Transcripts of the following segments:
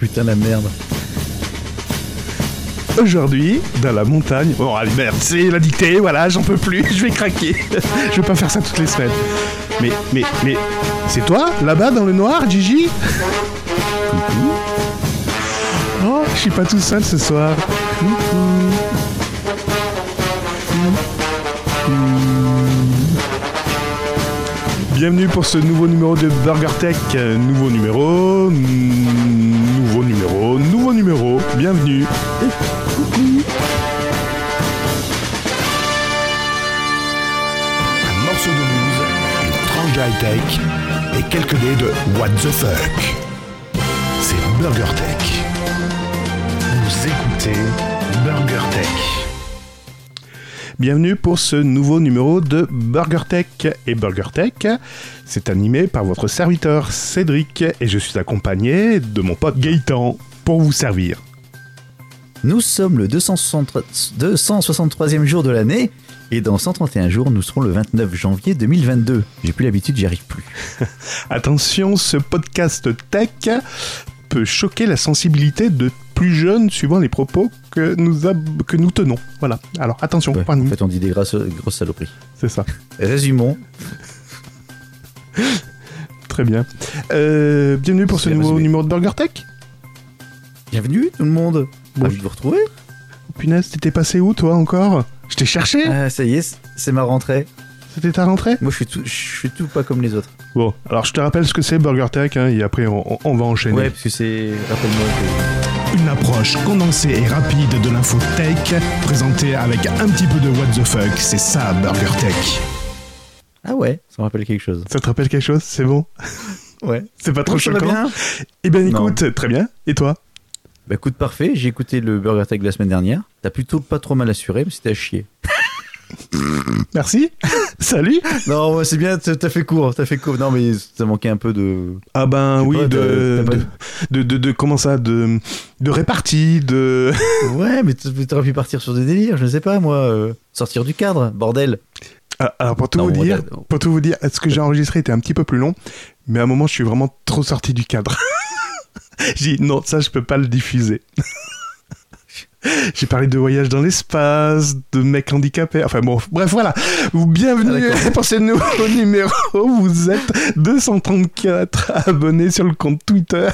Putain la merde. Aujourd'hui, dans la montagne. Bon, allez, merde, c'est la dictée, voilà, j'en peux plus, je vais craquer. je vais pas faire ça toutes les semaines. Mais, mais, mais, c'est toi, là-bas, dans le noir, Gigi? Coucou. Oh, je suis pas tout seul ce soir. Coucou. Bienvenue pour ce nouveau numéro de Burger Tech. Nouveau numéro, mm, nouveau numéro, nouveau numéro. Bienvenue. Coucou. un morceau de news, une tranche de high-tech et quelques dés de What the fuck. C'est Burger Tech. Vous écoutez. Bienvenue pour ce nouveau numéro de Burger Tech. Et Burger Tech, c'est animé par votre serviteur Cédric et je suis accompagné de mon pote Gaëtan pour vous servir. Nous sommes le 260 263e jour de l'année et dans 131 jours, nous serons le 29 janvier 2022. J'ai plus l'habitude, j'y arrive plus. Attention, ce podcast tech peut choquer la sensibilité de plus jeunes suivant les propos que nous, que nous tenons. Voilà. Alors attention, Ouais, en fait, on dit des grosses, grosses saloperies. c'est ça. Résumons. Très bien. Euh, bienvenue pour ce nouveau résumé. numéro de Burger Tech. Bienvenue tout le monde. Bon. Ravi de vous retrouver. Punaise, t'étais passé où toi encore? Je t'ai cherché Ah, ça y est, c'est ma rentrée. C'était ta rentrée Moi, je suis tout, je suis tout pas comme les autres. Bon, alors je te rappelle ce que c'est Burger Tech hein, et après on, va enchaîner. Ouais, parce que c'est. Rappelle-moi que. Une approche condensée et rapide de l'info tech, présentée avec un petit peu de What the fuck, c'est ça Burger Tech. Ah ouais, ça me rappelle quelque chose. Ça te rappelle quelque chose C'est bon Ouais. C'est pas trop ça va choquant bien? Eh bien Non. écoute, très bien. Et toi? Bah écoute, parfait. J'ai écouté le Burger Tech de la semaine dernière. T'as plutôt pas trop mal assuré, mais c'était à chier. Merci Salut non, c'est bien, t'as fait court, t'as fait court. Non, mais ça manquait un peu de. Ah ben oui, pas, de, de, de, Comment ça De, de répartie, de... Ouais, mais t'aurais pu partir sur des délires, je ne sais pas, moi. euh, sortir du cadre, bordel. Ah, Alors pour tout Non, vous dire, pour tout vous dire, ce que j'ai enregistré était un petit peu plus long, mais à un moment je suis vraiment trop sorti du cadre. j'ai dit non, ça je peux pas le diffuser. J'ai parlé de voyage dans l'espace, de mecs handicapés, enfin bon, bref voilà. Bienvenue Ah, pour ce nouveau numéro. Vous êtes 234 abonnés sur le compte Twitter.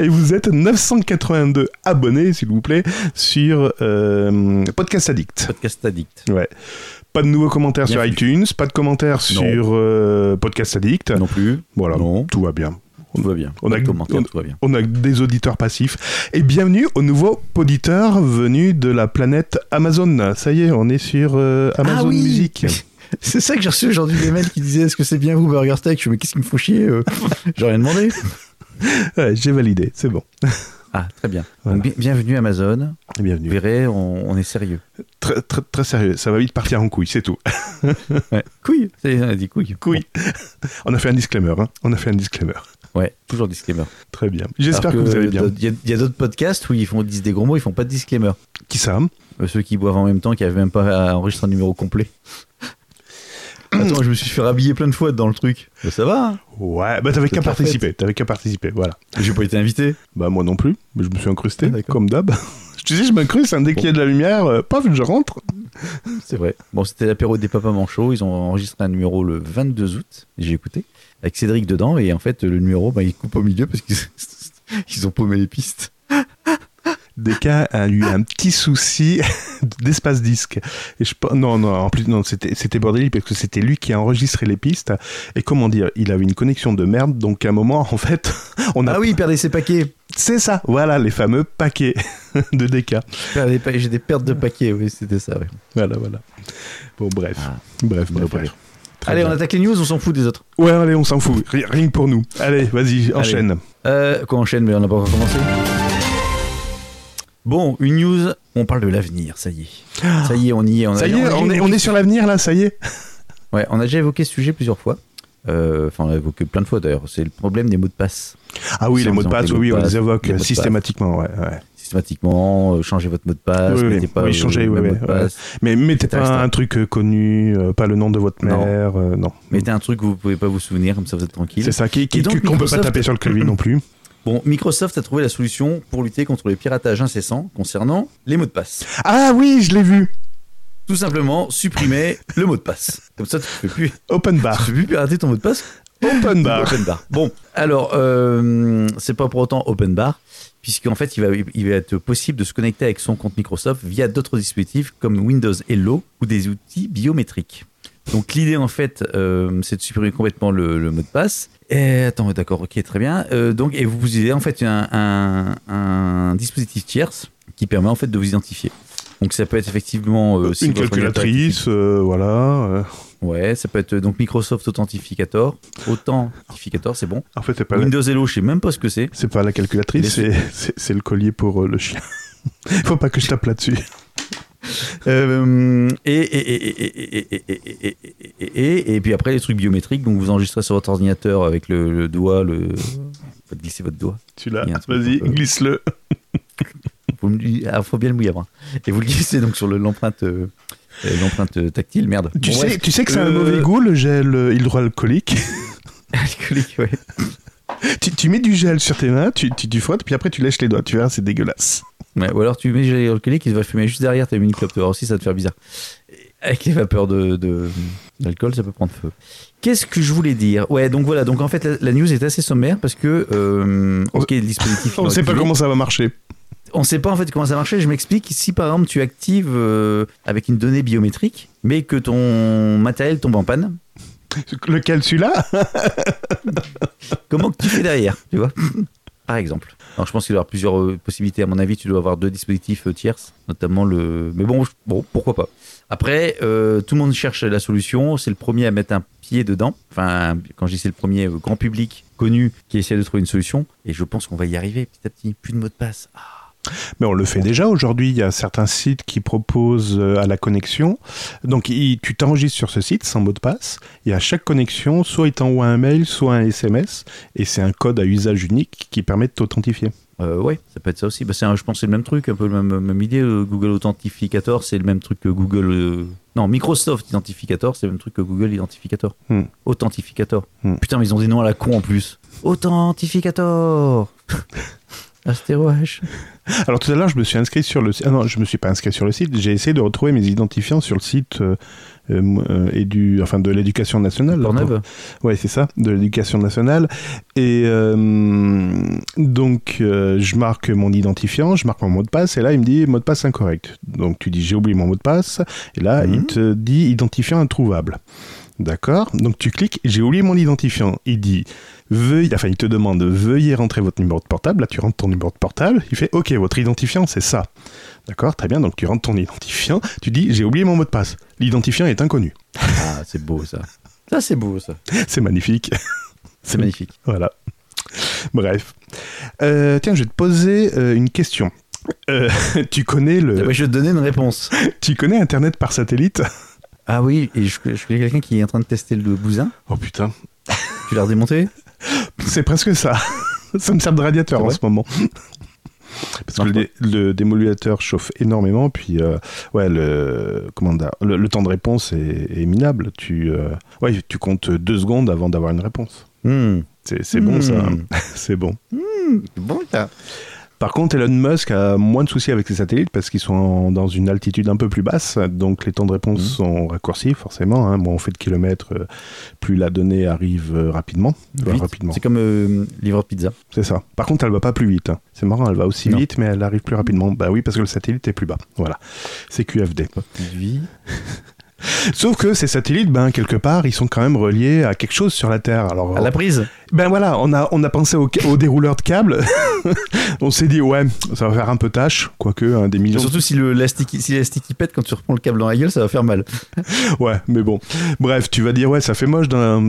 Et vous êtes 982 abonnés, s'il vous plaît, sur euh, Podcast Addict. Podcast addict. Ouais. Pas de nouveaux commentaires sur iTunes, pas de commentaires sur euh, Podcast Addict. Non plus. Voilà, Non. tout va bien. Tout va bien. On a- on- tout va bien. On a des auditeurs passifs. Et bienvenue aux nouveaux auditeurs venus de la planète Amazon. Ça y est, on est sur euh, Amazon Ah oui Music. C'est ça que j'ai reçu aujourd'hui des mails qui disaient Est-ce que c'est bien vous, Burger Tech Je fais, Mais qu'est-ce qui me faut chier euh? J'ai rien demandé. Ouais, J'ai validé, c'est bon. Ah, très bien. Voilà. Donc, bi- bienvenue Amazon. Vous Bienvenue. verrez, on, on est sérieux. Très, très, très sérieux, ça va vite partir en couille, c'est tout. Ouais. Couille on a dit couille. Couille. On a fait un disclaimer, hein. On a fait un disclaimer. Ouais, toujours disclaimer. Très bien. J'espère que, vous allez bien. Il y a, d'autres podcasts où ils font ils disent des gros mots, ils font pas de disclaimer. Qui ça? Euh, ceux qui boivent en même temps, qui avaient même pas enregistré un numéro complet. Attends, je me suis fait rhabiller plein de fois dans le truc. Bah, ça va, hein Ouais, bah t'avais qu'à participer. T'avais qu'à participer, voilà. J'ai pas été invité. Bah moi non plus, mais je me suis incrusté, Ah, comme d'hab. Tu sais, je m'incruste, hein, dès qu'il y a de la lumière, euh, paf, je rentre. C'est vrai. Bon, c'était l'apéro des papas manchots. Ils ont enregistré un numéro le 22 août. J'ai écouté. Avec Cédric dedans. Et en fait, le numéro, bah, il coupe au milieu parce qu'ils ils ont paumé les pistes. Deka a eu un petit souci d'espace disque. Et je non non en plus non c'était c'était bordélique parce que c'était lui qui a enregistré les pistes et comment dire il avait une connexion de merde donc à un moment en fait on a Ah oui, il perdait ses paquets. c'est ça voilà les fameux paquets de Deka J'ai des pertes de paquets. Oui, c'était ça. ouais. voilà voilà bon bref Ah, bref bon, bref, bref. bref. Très Allez, bien. on attaque les news. On s'en fout des autres. ouais allez on s'en fout Ri- rien que pour nous allez vas-y enchaîne Euh, quoi enchaîne, mais on n'a pas encore commencé. Bon, une news, on parle de l'avenir, ça y est. Ça y est, on y est. On a- ça y est on est on est sur l'avenir là ça y est Ouais, on a déjà évoqué ce sujet plusieurs fois. Euh, Enfin, on l'a évoqué plein de fois d'ailleurs. C'est le problème des mots de passe. ah oui les mots de passe oui on les évoque systématiquement ouais ouais Systématiquement, euh, changez votre mot de passe. Oui, oui. mettez pas Oui, changez, le oui, mot de ouais. passe. Mais mettez pas etc. un truc euh, connu, euh, pas le nom de votre Non. mère, euh, non. Mettez un truc que vous pouvez pas vous souvenir, comme ça vous êtes tranquille. C'est ça, qui, qui- Et donc, qu'on peut pas Microsoft- taper sur le clavier non plus. Bon, Microsoft a trouvé la solution pour lutter contre les piratages incessants concernant les mots de passe. Ah oui, je l'ai vu. Tout simplement, supprimer le mot de passe. Comme ça, tu ne peux plus, Open tu bar. peux plus pirater ton mot de passe. Open bar. Open bar. Bon, alors, euh, c'est pas pour autant open bar, puisqu'en fait, il va, il va être possible de se connecter avec son compte Microsoft via d'autres dispositifs comme Windows Hello ou des outils biométriques. Donc, l'idée, en fait, euh, c'est de supprimer complètement le, le mot de passe. Et, attends, d'accord, ok, très bien. Euh, donc, et vous utilisez en fait un, un, un dispositif tierce qui permet en fait de vous identifier. Donc, ça peut être effectivement euh, si Une calculatrice, euh, voilà. Ouais, ça peut être donc Microsoft Authentificator. Authentificator, c'est bon. En fait, c'est pas Windows. Hello, je sais même pas ce que c'est. C'est pas la calculatrice, c'est le collier pour le chien. Il Faut pas que je tape là-dessus. Et, puis après les trucs biométriques, donc vous enregistrez sur votre ordinateur avec le, doigt, le. Faites glisser votre doigt. Tu l'as, vas-y, glisse-le. Il faut bien le mouiller avant. Et vous le glissez donc sur l'empreinte l'empreinte euh, tactile, merde. Tu, Bon, sais, tu sais que c'est un mauvais goût, le gel euh, hydroalcoolique? alcoolique, ouais. tu, tu mets du gel sur tes mains, tu, tu, tu frottes, puis après tu lèches les doigts. Tu verras, c'est dégueulasse. Ouais, ou alors tu mets gel alcoolique, il va fumer juste derrière ta mini clope. Tu vas voir aussi, ça va te faire bizarre. Avec les vapeurs de, de- d'alcool, ça peut prendre feu. Qu'est-ce que je voulais dire? Ouais, donc voilà. Donc en fait, la, la news est assez sommaire parce que euh, ok, le dispositif. On ne sait pas comment ça va marcher. On sait pas en fait comment ça marchait. Je m'explique. Si par exemple tu actives euh, avec une donnée biométrique, mais que ton matériel tombe en panne, Lequel, celui-là? Comment que tu fais derrière Tu vois? Par exemple. Alors je pense qu'il doit y avoir plusieurs euh, possibilités. À mon avis, tu dois avoir deux dispositifs euh, tierces, notamment le. Mais bon, je- bon, pourquoi pas. Après, tout le monde cherche la solution. C'est le premier à mettre un pied dedans. Enfin, quand je dis c'est le premier grand public connu qui essaie de trouver une solution. Et je pense qu'on va y arriver petit à petit. Plus de mot de passe. Ah. Mais on le fait déjà aujourd'hui. Il y a certains sites qui proposent euh, à la connexion. Donc il- tu t'enregistres sur ce site sans mot de passe. Et à chaque connexion, soit il t'envoie un mail, soit un SMS. Et c'est un code à usage unique qui permet de t'authentifier. Euh, ouais, ça peut être ça aussi. Bah, un- je pense que c'est le même truc, un peu la même, même idée. euh, Google Authentificator, c'est le même truc que Google. euh, Non, Microsoft Identificator, c'est le même truc que Google Identificator. Hmm. Authentificator. Hmm. Putain, mais ils ont des noms à la con en plus. Authentificator Alors tout à l'heure, je me suis inscrit sur le site. Ah non, je me suis pas inscrit sur le site. J'ai essayé de retrouver mes identifiants sur le site euh, euh, euh, édu- enfin, de l'éducation nationale. Pornhub Ouais, c'est ça, de l'éducation nationale. Et euh, donc, je marque mon identifiant, je marque mon mot de passe, et là, il me dit mot de passe incorrect. Donc, tu dis j'ai oublié mon mot de passe, et là, Mhm. il te dit identifiant introuvable. D'accord Donc, tu cliques, j'ai oublié mon identifiant. Il dit veuillez, enfin, il te demande veuillez rentrer votre numéro de portable. Là, tu rentres ton numéro de portable. Il fait ok, votre identifiant, c'est ça. D'accord, très bien. Donc, tu rentres ton identifiant. Tu dis j'ai oublié mon mot de passe. L'identifiant est inconnu. Ah, c'est beau ça. Ça, c'est beau ça. C'est magnifique. C'est magnifique. Voilà. Bref. Euh, tiens, je vais te poser euh, une question. Euh, tu connais le, Ouais, je vais te donner une réponse. tu connais Internet par satellite? Ah oui, et je, je connais quelqu'un qui est en train de tester le bousin. Oh putain, Tu l'as redémonté c'est presque ça. ça me sert de radiateur C'est en ce moment. Parce que le, le chauffe énormément, puis euh, ouais, le, comment le, le temps de réponse est, est minable. Tu, euh, ouais, tu comptes deux secondes avant d'avoir une réponse. Hmm. C'est bon ça, Hmm. c'est bon. C'est bon ça. Par contre, Elon Musk a moins de soucis avec ses satellites parce qu'ils sont en- dans une altitude un peu plus basse, donc les temps de réponse Mhm. sont raccourcis forcément. Hein. Moins on fait de kilomètres, euh, plus la donnée arrive euh, rapidement. C'est comme euh, livreur de pizza. c'est ça. Par contre, elle va pas plus vite. hein. C'est marrant, elle va aussi Non. vite, mais elle arrive plus rapidement. Bah oui, parce que le satellite est plus bas. Voilà, c'est QFD. Vie. Sauf que ces satellites, ben quelque part, ils sont quand même reliés à quelque chose sur la Terre. Alors, À la prise. Ben voilà, on a, on a pensé au, au dérouleur de câbles. on s'est dit, ouais, ça va faire un peu tâche, quoique hein, des millions. Surtout si l'élastique si pète quand tu reprends le câble dans la gueule, ça va faire mal. Ouais, mais bon. Bref, tu vas dire, ouais, ça fait moche.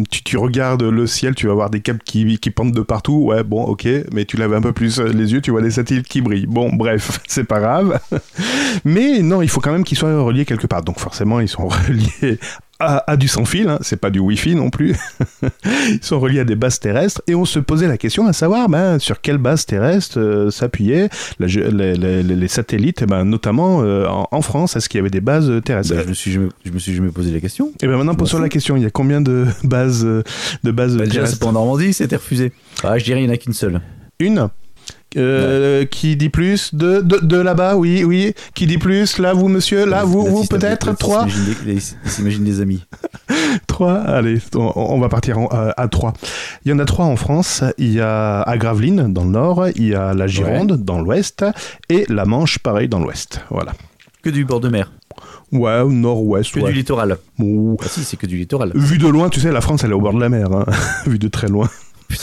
Tu, tu regardes le ciel, tu vas voir des câbles qui, qui pendent de partout. Ouais, bon, ok, mais tu lèves un peu plus les yeux, tu vois des satellites qui brillent. Bon, bref, c'est pas grave. Mais non, il faut quand même qu'ils soient reliés quelque part. Donc forcément, ils sont reliés à, à du sans fil, hein. c'est pas du Wi-Fi non plus. ils sont reliés à des bases terrestres et on se posait la question à savoir ben, sur quelle base terrestre euh, s'appuyaient les, les- les satellites, eh ben, notamment euh, en, en France. Est-ce qu'il y avait des bases terrestres? Bah, je me suis jamais, je me suis jamais posé la question. et bien maintenant, pose-toi Bah, la question, il y a combien de bases, euh, de bases Bah, déjà, terrestres? c'est pas en Normandie, c'était refusé. Ah, je dirais il y en a qu'une seule. Une. Euh, Qui dit plus de, de, de là-bas, oui, oui. Qui dit plus Là, vous, monsieur Là, vous, vous peut-être Trois s'imagine des- amis. 3, allez, on, on va partir en- euh, à 3. Il y en a trois en France. Il y a à Gravelines, dans le nord, il y a la Gironde, dans l'ouest, et la Manche, pareil, dans l'ouest. Voilà. Que du bord de mer. Ouais, nord-ouest, Que ouais. du littoral. Ouh. Ah si, c'est que du littoral. Vu de loin, tu sais, la France, elle est au bord de la mer. hein. Vu de très loin.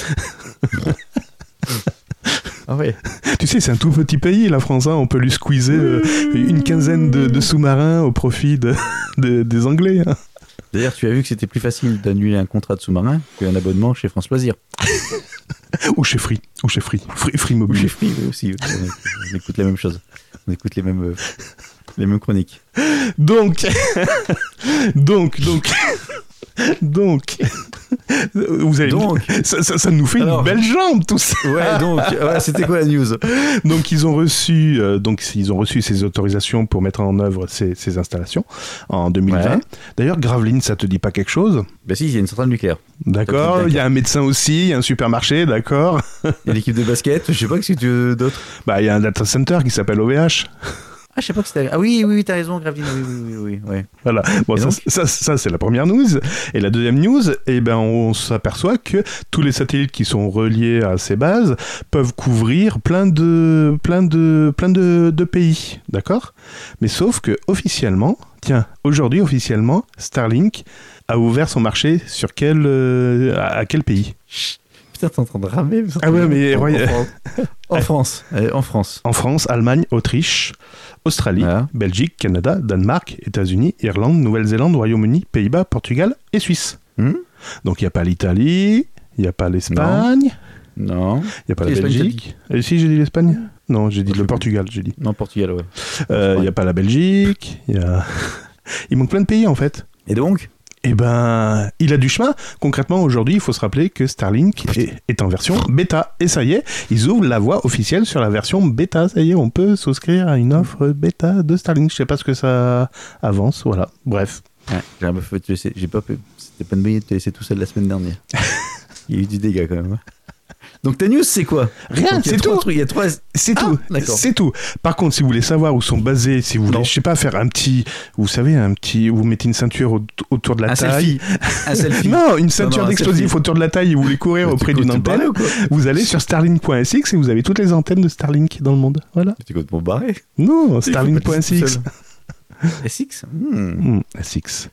Ah ouais. Tu sais, c'est un tout petit pays, la France. hein. On peut lui squeezer euh, une quinzaine de, de sous-marins au profit de, de- des Anglais. hein. D'ailleurs, tu as vu que c'était plus facile d'annuler un contrat de sous-marin qu'un abonnement chez France Loisirs. Ou chez Free. Ou chez Free. Free, Free Ou Mobile. chez Free oui, aussi. On, on écoute la même chose. On écoute les mêmes, euh, les mêmes chroniques. Donc, donc, donc, donc, vous avez Donc. ça, ça- ça nous fait Alors. une belle jambe tout ça. Ouais, donc, ouais, c'était quoi la news? Donc ils ont reçu, euh, donc ils ont reçu ces autorisations pour mettre en œuvre ces, ces installations en 2020. Ouais. D'ailleurs, Gravelines, ça te dit pas quelque chose? Bah si, il y a une centrale nucléaire. D'accord. Il y a un médecin aussi, il y a un supermarché, d'accord. Il y a l'équipe de basket, je sais pas que tu veux d'autre? Bah, il y a un data center qui s'appelle OVH. Ah, je sais pas que c'était. Ah oui, oui, oui, t'as raison, Graveline, oui, oui, oui, oui, ouais. Voilà. Bon, ça, donc ça, ça, c'est la première news. Et la deuxième news, eh ben, on s'aperçoit que tous les satellites qui sont reliés à ces bases peuvent couvrir plein de, plein de, plein de, de pays. D'accord? Mais sauf que officiellement, tiens, aujourd'hui officiellement, Starlink a ouvert son marché sur quel, euh, à quel pays? Putain, t'es en train de ramer. Ah ouais, mais- En, ouais. en France. En France. En France, Allemagne, Autriche, Australie, Voilà. Belgique, Canada, Danemark, États-Unis, Irlande, Nouvelle-Zélande, Royaume-Uni, Pays-Bas, Portugal et Suisse. Hmm? Donc il n'y a pas l'Italie, il n'y a pas l'Espagne, non. il n'y a pas la Belgique. Et si j'ai dit l'Espagne? Non, j'ai dit le. Portugal, j'ai dit. Non, Portugal, ouais. Euh, Il n'y a pas la Belgique, il y a... Il manque plein de pays en fait. Et donc? Eh ben, il a du chemin. Concrètement, aujourd'hui, il faut se rappeler que Starlink est, en version bêta. Et ça y est, ils ouvrent la voie officielle sur la version bêta. Ça y est, on peut souscrire à une offre bêta de Starlink. Je sais pas ce que ça avance. Voilà. Bref. J'ai pas pu- C'était pas une bonne idée de te laisser tout seul la semaine dernière. Il y a eu du dégât quand même. Donc ta news, c'est quoi? Rien, c'est tout. trucs, Il y a trois. C'est Ah, tout. C'est tout. Par contre, si vous voulez savoir où sont basés, si vous voulez, Non. je sais pas, faire un petit, vous savez, un petit, vous mettez une ceinture au- autour de la Un taille. selfie. Un selfie. Non, une ceinture non, d'explosifs autour de la taille et vous voulez courir auprès d'une antenne. ou quoi Vous allez sur starlink.sx et vous avez toutes les antennes de Starlink dans le monde. Voilà. T'es complètement barré. Non, Il faut pas te laisser tout starlink.sx. SX. Hmm, SX.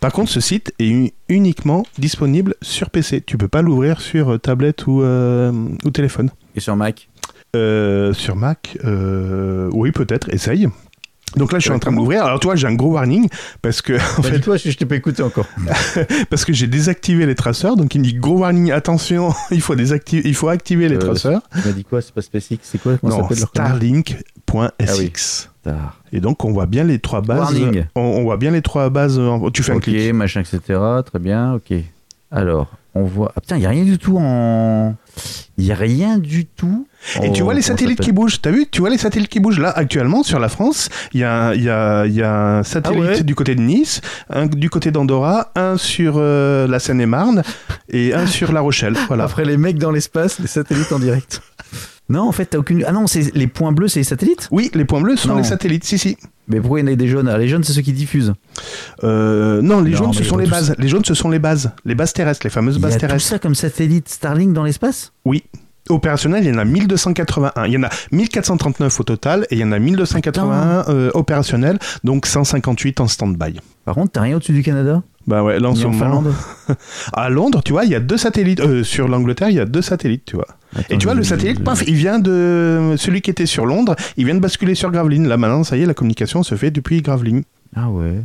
Par contre, ce site est uniquement disponible sur PC. Tu peux pas l'ouvrir sur euh, tablette ou, euh, ou téléphone. Et sur Mac? Euh, sur Mac, euh, oui, peut-être, essaye. Donc là, je suis en train de l'ouvrir. Alors, toi, j'ai un gros warning parce que, en Bah, fait, dis-toi, je, je t'ai pas écouté encore. parce que j'ai désactivé les traceurs. Donc, il me dit gros warning, attention, il faut désactiver, il faut activer les Euh, traceurs. Tu m'as dit quoi? C'est pas SpaceX C'est quoi Comment Non, s'appelle leur connerie? Starlink.sx. Star. Et donc, on voit bien les trois bases. Warning. On, on voit bien les trois bases. en- Tu fais un Ok, clic. machin, etc. Très bien, ok. Alors, on voit. Ah putain, il n'y a rien du tout en. Il n'y a rien du tout. Et tu vois les satellites qui bougent, t'as vu Tu vois les satellites qui bougent là actuellement sur la France. Il y a, y y un satellite Ah ouais du côté de Nice, un du côté d'Andorra, un sur euh, la Seine-et-Marne et un sur La Rochelle. Voilà. Après les mecs dans l'espace, les satellites en direct. Non, en fait, t'as aucune. Ah non, c'est les points bleus, c'est les satellites? Oui, les points bleus sont Non. les satellites. Si, si. Mais pourquoi il y en a des jaunes? Les jaunes, c'est ceux qui diffusent. Euh, non, les Non, jaunes, ce sont les bases. Les jaunes, ce sont les bases. Les bases terrestres, les fameuses Il y bases a tout terrestres. ça comme satellite Starlink dans l'espace? Oui. Opérationnels, il y en a 1281. Il y en a 1439 au total et il y en a 1281 euh, opérationnels, donc 158 en stand-by. Par contre, t'as rien au-dessus du Canada? Bah ouais, là en ce en moment. Finlande À Londres, tu vois, il y a deux satellites. euh, sur l'Angleterre, il y a deux satellites, tu vois. Et tu vois, le satellite, paf, il vient de. Celui qui était sur Londres, il vient de basculer sur Gravelines. Là, maintenant, ça y est, la communication se fait depuis Gravelines. Ah ouais.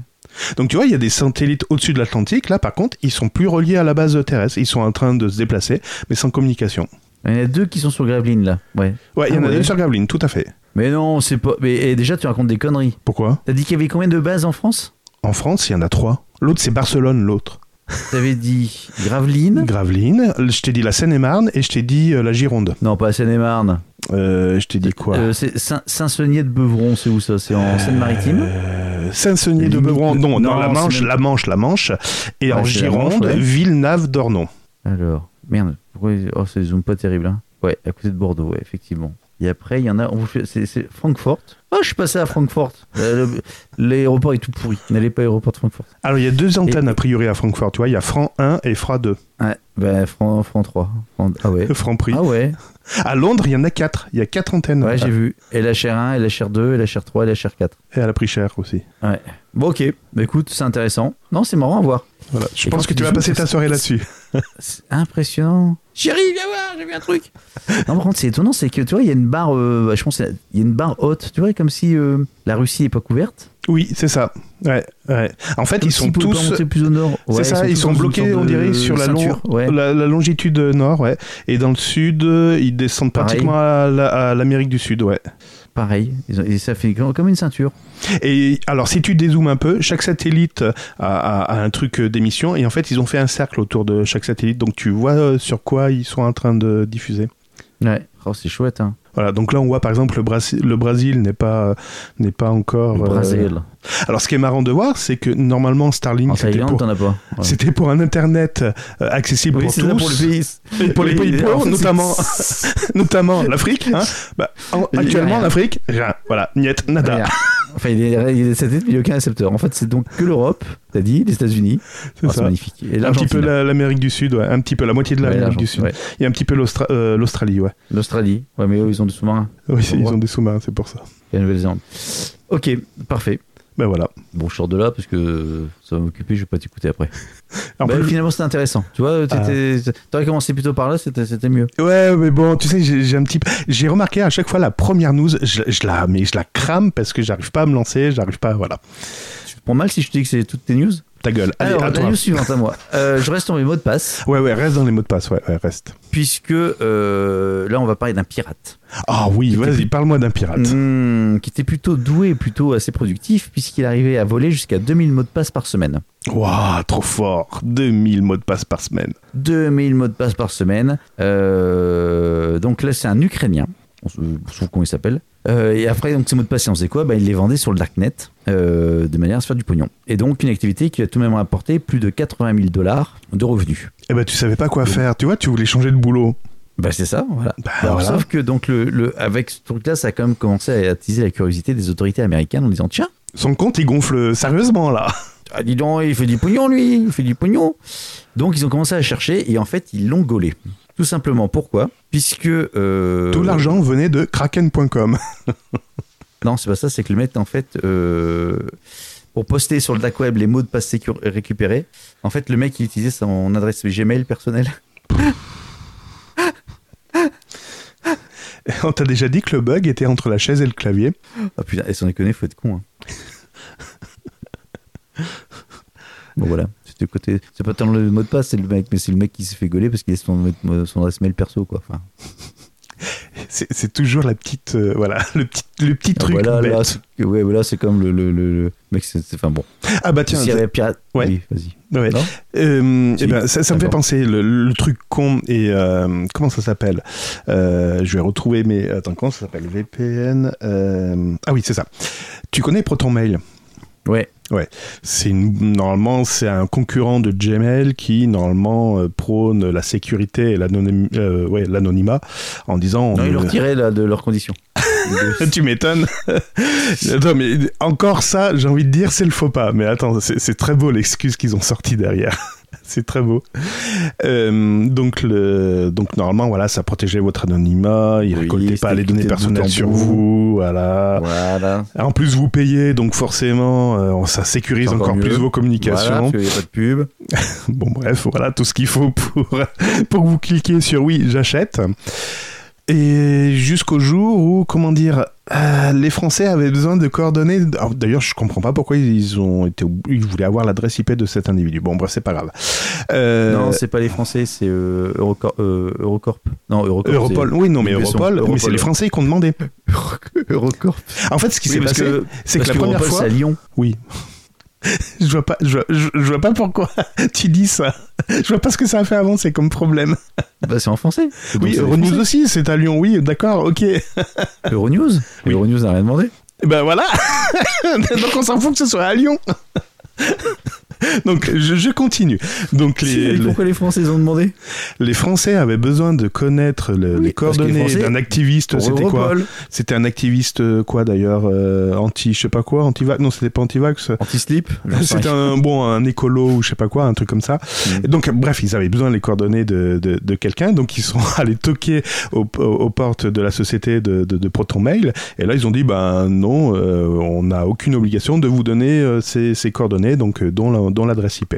Donc, tu vois, il y a des satellites au-dessus de l'Atlantique. Là, par contre, ils sont plus reliés à la base terrestre. Ils sont en train de se déplacer, mais sans communication. Il y en a deux qui sont sur Gravelines là. Ouais. Ouais, il y Ah en a ouais. une sur Gravelines, tout à fait. Mais non, c'est pas. Mais et déjà, tu racontes des conneries. Pourquoi? T'as dit qu'il y avait combien de bases en France? En France, il y en a trois. L'autre, c'est Barcelone, l'autre. T'avais dit Gravelines Gravelines, je t'ai dit la Seine-et-Marne et je t'ai dit euh, la Gironde. Non, pas Seine-et-Marne. Euh, je t'ai dit quoi? Euh, c'est Saint- Saint-Senier de Beuvron, c'est où ça? C'est en Seine-Maritime? Saint-Senier de Limite Beuvron, de- non, non, dans la c'est Manche, même- la Manche, la Manche, et Ouais, en c'est la Gironde, ouais. Villeneuve-d'Ornon. Alors, merde. Oh, ça zoome pas terrible. Hein. Ouais, à côté de Bordeaux, ouais, effectivement. Et après, il y en a. on vous fait- C'est c'est Francfort. Oh, je suis passé à Francfort. Euh, le- L'aéroport est tout pourri. N'allez pas à l'aéroport de Francfort. Alors, il y a deux antennes a priori à Francfort, tu vois. Il y a Franc 1 et Franc 2. Ouais, ben, Fran, Fran 3. Fran- Ah ouais. Franc prix. Ah ouais. À Londres, il y en a quatre. Il y a quatre antennes. Ouais, j'ai vu. Et la chair 1, et la chair 2, et la chair 3, et la chair 4. Et elle a pris cher aussi. Ouais. Bon, ok. Bah écoute, c'est intéressant. Non, c'est marrant à voir. Voilà. Je Et pense que tu vas passer ta soirée là-dessus. C'est impressionnant. Chérie, viens voir, j'ai vu un truc. non, par contre, c'est étonnant, c'est que tu vois, il y a une barre, euh, bah, je pense, il y a une barre haute, tu vois, comme si euh, la Russie n'est pas couverte. Oui, c'est ça. Ouais, ouais. En fait, Comme ils sont tous. plus au nord. C'est Ouais, ça, ils tous sont bloqués, on de dirait, sur la, long- ceinture, ouais. la, la longitude nord, ouais. Et dans le sud, euh, ils descendent Pareil. pratiquement à l'Amérique du Sud, ouais. Pareil, et ça fait comme une ceinture. Et alors, si tu dézoomes un peu, chaque satellite a, a- a un truc euh, d'émission, et en fait, ils ont fait un cercle autour de chaque satellite, donc tu vois euh, sur quoi ils sont en train de diffuser. Ouais, oh, c'est chouette, hein. Voilà, donc là, on voit par exemple le, le Brésil n'est pas, n'est pas encore. Le euh, Brésil. Alors, ce qui est marrant de voir, c'est que normalement, Starlink, c'était pour. Ouais. c'était pour un Internet euh, accessible Oui, pour tous. pour les pays. Pour les pauvres, notamment, notamment l'Afrique. Hein. Bah, actuellement, l'Afrique, rien. Voilà, niet, nada. Enfin, il mais n'y a aucun récepteur. En fait, c'est donc que l'Europe, t'as dit, les États-Unis. C'est Oh, magnifique. Et Un petit peu la- l'Amérique du Sud, ouais. un petit peu la moitié de Ouais, l'Amérique du Sud. ouais. Et un petit peu euh, l'Australie, ouais. L'Australie. Ouais, mais eux, ils ont des sous-marins. Oui, ils ont des sous-marins, c'est pour ça. Et la Nouvelle-Zélande. Ok, parfait. Ben voilà. Bon, je sors de là parce que ça va m'occuper, je vais pas t'écouter après. En plus- finalement, c'était intéressant. Tu vois, t'étais- t'aurais commencé plutôt par là, c'était c'était mieux. Ouais, mais bon, tu sais, j'ai j'ai un petit peu. J'ai remarqué à chaque fois la première news, je, je la, mais je la crame parce que j'arrive pas à me lancer, j'arrive pas. Voilà. Tu te prends mal si je te dis que c'est toutes tes news? Ta gueule. Allez, Alors, à la news suivante à moi. Euh, je reste dans mes mots de passe, Ouais, ouais, reste dans les mots de passe, ouais, ouais, reste. puisque euh, là, on va parler d'un pirate. Ah oui, vas-y, parle-moi d'un pirate. Hmm, qui était plutôt doué, plutôt assez productif, puisqu'il arrivait à voler jusqu'à 2000 mots de passe par semaine. Waouh, trop fort. 2000 mots de passe par semaine. 2000 mots de passe par semaine. Euh, donc là, c'est un Ukrainien. On se trouve comment il s'appelle. Euh, et après, donc, ces mots de passe, on quoi? Bah, Il les vendait sur le Darknet euh, de manière à se faire du pognon. Et donc, une activité qui a tout de même rapporté plus de 80 000 dollars de revenus. Eh ben, tu savais pas quoi faire. Tu vois, tu voulais changer de boulot. Bah, c'est ça, voilà. Bah, Alors, voilà. Sauf que, donc, le, le- avec ce truc-là, ça a quand même commencé à attiser la curiosité des autorités américaines en disant Tiens, Son compte, il gonfle sérieusement, là. ah, dis donc, il fait du pognon, lui, il fait du pognon. Donc, ils ont commencé à chercher et en fait, ils l'ont gaulé. Tout simplement, pourquoi? Puisque. euh, Tout l'argent venait de kraken.com. Non, c'est pas ça, c'est que le mec, en fait, euh, pour poster sur le dark web les mots de passe récupérés, en fait, le mec, il utilisait son adresse Gmail personnelle. On t'a déjà dit que le bug était entre la chaise et le clavier. Ah putain, et sans déconner, faut être con. hein. bon, voilà. Le côté. C'est pas tant le mot de passe, c'est le mec, mais c'est le mec qui s'est fait gauler parce qu'il a son, son adresse mail perso, quoi. Enfin, C'est toujours la petite, euh, voilà, le petit, le petit ah, truc. voilà, bête. là, c'est- ouais, voilà, c'est comme le, le, le, le mec, c'est. Enfin bon. ah bah tiens, S'il y avait pirate. Ouais. Oui, vas-y. ouais. Euh, Si. eh ben, ça, ça me fait penser le, le truc con et euh, comment ça s'appelle? Euh, Je vais retrouver mes attends comment ça s'appelle? VPN euh, Ah oui c'est ça. Tu connais ProtonMail Ouais. C'est une- normalement c'est un concurrent de Gmail qui normalement euh, prône la sécurité et l'anonym- euh, ouais, l'anonymat en disant Non, on ils le retiraient là, de leurs conditions. tu m'étonnes. mais encore ça, j'ai envie de dire, c'est le faux pas. Mais attends, c'est c'est très beau l'excuse qu'ils ont sorti derrière. c'est très beau. Euh, donc, le, donc normalement, voilà, ça protégeait votre anonymat. Il Oui, récoltait pas les données personnelles sur vous. Voilà. Voilà. En plus, vous payez, donc forcément, euh, ça sécurise encore encore, plus vos Voilà, communications. parce a pas de pub. Bon, bref, voilà tout ce qu'il faut pour, pour que vous cliquiez sur oui, j'achète. Et jusqu'au jour où, comment dire, euh, les Français avaient besoin de coordonnées. D'ailleurs, je comprends pas pourquoi ils ont été, ils voulaient avoir l'adresse IP de cet individu. Bon, bref, c'est pas grave. Euh, Non, c'est pas les Français, c'est euh, Eurocor- euh, Eurocorp. Non, Eurocorp. Europol, oui, non, mais. Europol, mais Europol, c'est les. Français qui ont demandé. Eurocorp. En fait, ce qui Oui, s'est passé, c'est que la première Europol, fois, c'est à Lyon. oui. je vois pas, je vois, je, je vois pas pourquoi tu dis ça. Je vois pas ce que ça a fait avancer comme problème. Bah, c'est en français. Oui, Euronews aussi, c'est à Lyon, oui, d'accord, ok. Euronews Oui. Euronews n'a rien demandé. Ben voilà Donc on s'en fout que ce soit à Lyon Donc je, je continue. Donc les, Pourquoi les Français ont demandé les Français avaient besoin de connaître le- Oui, les coordonnées d'un activiste. C'était quoi C'était un activiste euh, quoi d'ailleurs euh, anti je sais pas quoi anti-vax non c'était pas anti-vax Anti-slip c'était un bon un écolo ou je sais pas quoi un truc comme ça Mm. Donc bref ils avaient besoin des coordonnées de, de, de quelqu'un donc ils sont allés toquer aux, portes de la société de, de, de Proton Mail et là ils ont dit ben non euh, on n'a aucune obligation de vous donner euh, ces, ces coordonnées donc dont la- dont l'adresse IP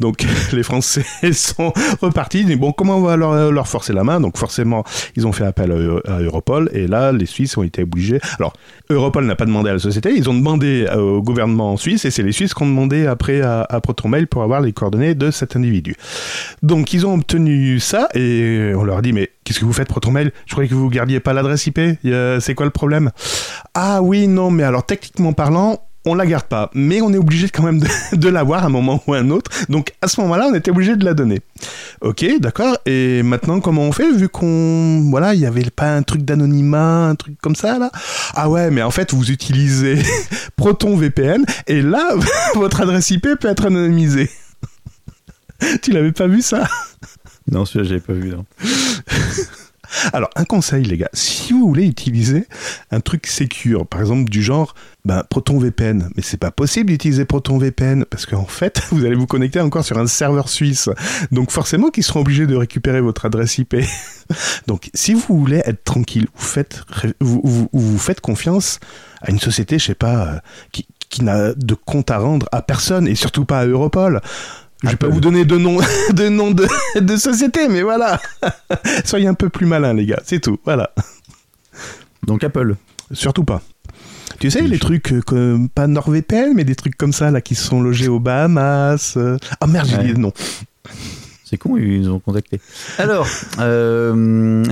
donc les Français sont repartis. Disent bon comment on va leur, leur forcer la main? Donc forcément ils ont fait appel à, Europol. Et là les Suisses ont été obligés. Alors Europol n'a pas demandé à la société, ils ont demandé euh, au gouvernement suisse. Et c'est les Suisses qui ont demandé après à, à ProtonMail pour avoir les coordonnées de cet individu. Donc ils ont obtenu ça. Et on leur dit mais qu'est-ce que vous faites ProtonMail? Je croyais que vous gardiez pas l'adresse IP. C'est quoi le problème? Ah oui non mais alors techniquement parlant on la garde pas, mais on est obligé quand même de, de l'avoir à un moment ou à un autre. Donc à ce moment-là, on était obligé de la donner. Ok, d'accord. Et maintenant, comment on fait vu qu'on voilà, il y avait pas un truc d'anonymat, un truc comme ça là? Ah ouais, mais en fait, vous utilisez Proton VPN et là, votre adresse IP peut être anonymisée. tu l'avais pas vu ça? Non, celui-là, j'avais pas vu. non. Alors, un conseil, les gars, si vous voulez utiliser un truc secure, par exemple du genre ben, Proton VPN, mais c'est pas possible d'utiliser Proton VPN parce qu'en fait, vous allez vous connecter encore sur un serveur suisse. Donc, forcément, qu'ils seront obligés de récupérer votre adresse IP. Donc, si vous voulez être tranquille, vous faites confiance à une société, je sais pas, euh, qui, qui n'a de compte à rendre à personne et surtout pas à Europol. Je vais pas vous donner de nom de, nom de, de société, mais voilà. Soyez un peu plus malin, les gars. C'est tout. Voilà. Donc Apple. Surtout pas. Tu sais, les trucs euh, comme, pas NordVPN, mais des trucs comme ça, là, qui sont logés aux Bahamas. euh. Ah merde, j'ai Ouais. dit le nom. C'est con, ils nous ont contactés. Alors, euh...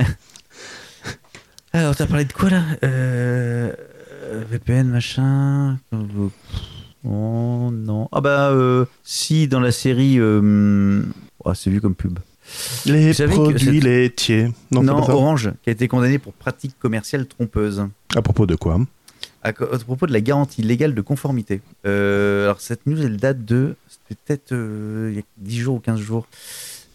alors t'as parlé de quoi là? Euh... euh, VPN machin. Oh non. Ah bah euh, si dans la série, euh... oh, c'est vu comme pub. Les que produits laitiers. Non, Non. Orange qui a été condamné pour pratique commerciale trompeuse. À propos de quoi? À propos de la garantie légale de conformité. Euh, alors cette news elle date de c'était peut-être euh, il y a 10 jours ou 15 jours.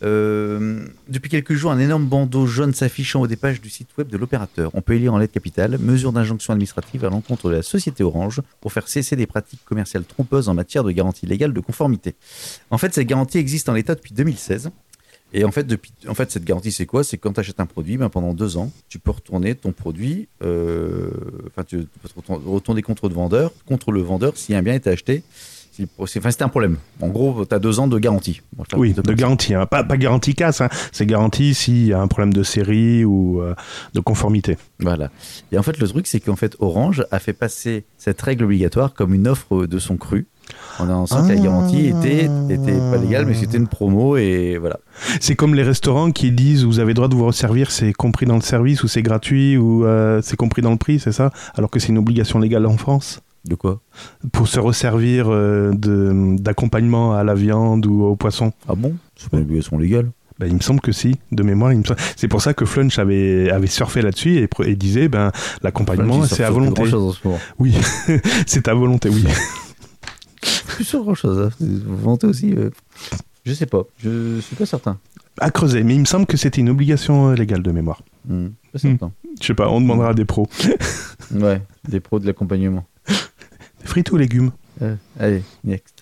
Euh, depuis quelques jours, un énorme bandeau jaune s'affichant au dépage du site web de l'opérateur. On peut y lire en lettres capitales mesure d'injonction administrative à l'encontre de la société Orange pour faire cesser des pratiques commerciales trompeuses en matière de garantie légale de conformité. En fait, cette garantie existe en l'état depuis 2016. Et en fait, en fait, cette garantie, c'est quoi? C'est quand tu achètes un produit, ben, pendant deux ans, tu peux retourner ton produit, euh, enfin, tu peux retourner contre le vendeur, contre le vendeur si un bien était acheté. C'est- un problème. En gros, tu as deux ans de garantie. Bon, Oui, de garantie. hein. Pas, pas garantie casse, hein. c'est garantie s'il y a un problème de série ou euh, de conformité. Voilà. Et en fait, le truc, c'est qu'en fait, Orange a fait passer cette règle obligatoire comme une offre de son cru, en annonçant que la garantie était, était pas légale, mais c'était une promo et voilà. C'est comme les restaurants qui disent vous avez le droit de vous resservir, c'est compris dans le service ou c'est gratuit ou euh, c'est compris dans le prix, c'est ça? Alors que c'est une obligation légale en France? De quoi pour se resservir euh, d'accompagnement à la viande ou au poisson. Ah bon? C'est pas une obligation légale. Ben, il me semble que si, de mémoire. me C'est pour ça que Flunch avait, avait surfé là-dessus et, disait ben, l'accompagnement, c'est à volonté. grand-chose en ce moment. Oui, c'est à volonté, oui. Plus sur grand chose. Hein. Volonté aussi. euh, Je sais pas. Je suis pas certain. À creuser, mais il me semble que c'était une obligation euh, légale de mémoire. Hmm, Pas certain. Je sais pas, on demandera à des pros. Ouais, des pros de l'accompagnement. Frites ou légumes Euh, allez, next.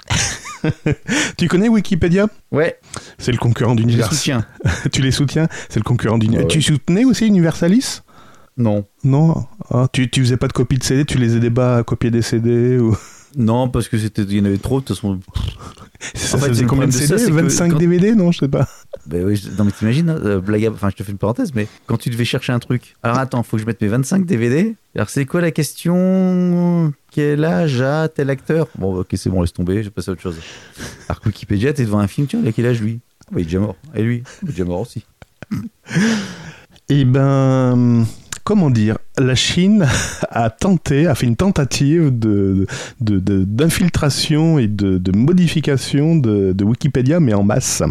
Tu connais Wikipédia Ouais, C'est le concurrent je les d'Univers. soutiens. tu les soutiens C'est le concurrent d'Universal. Ouais. Tu soutenais aussi Universalis Non. Non Ah, tu, tu faisais pas de copies de CD, tu les aidais pas à copier des CD ou... Non, parce que c'était, il y en avait trop. De toute façon, Ça, En fait, faisait le combien de CD ça, c'est que 25 quand- DVD Non, je sais pas. Ben oui, je- non mais t'imagines, euh, blague enfin je te fais une parenthèse, mais quand tu devais chercher un truc, alors attends, faut que je mette mes 25 DVD. Alors c'est quoi la question Quel âge a tel acteur? Bon ok c'est bon, laisse tomber, je vais passer à autre chose. Alors que Wikipédia, t'es devant un film, tiens, il a quel âge lui? Ah bah, Il est déjà mort. Et lui? Il est déjà mort aussi. Eh ben, comment dire La Chine a tenté, a fait une tentative de, d'infiltration et de, modification de, Wikipédia, mais en masse.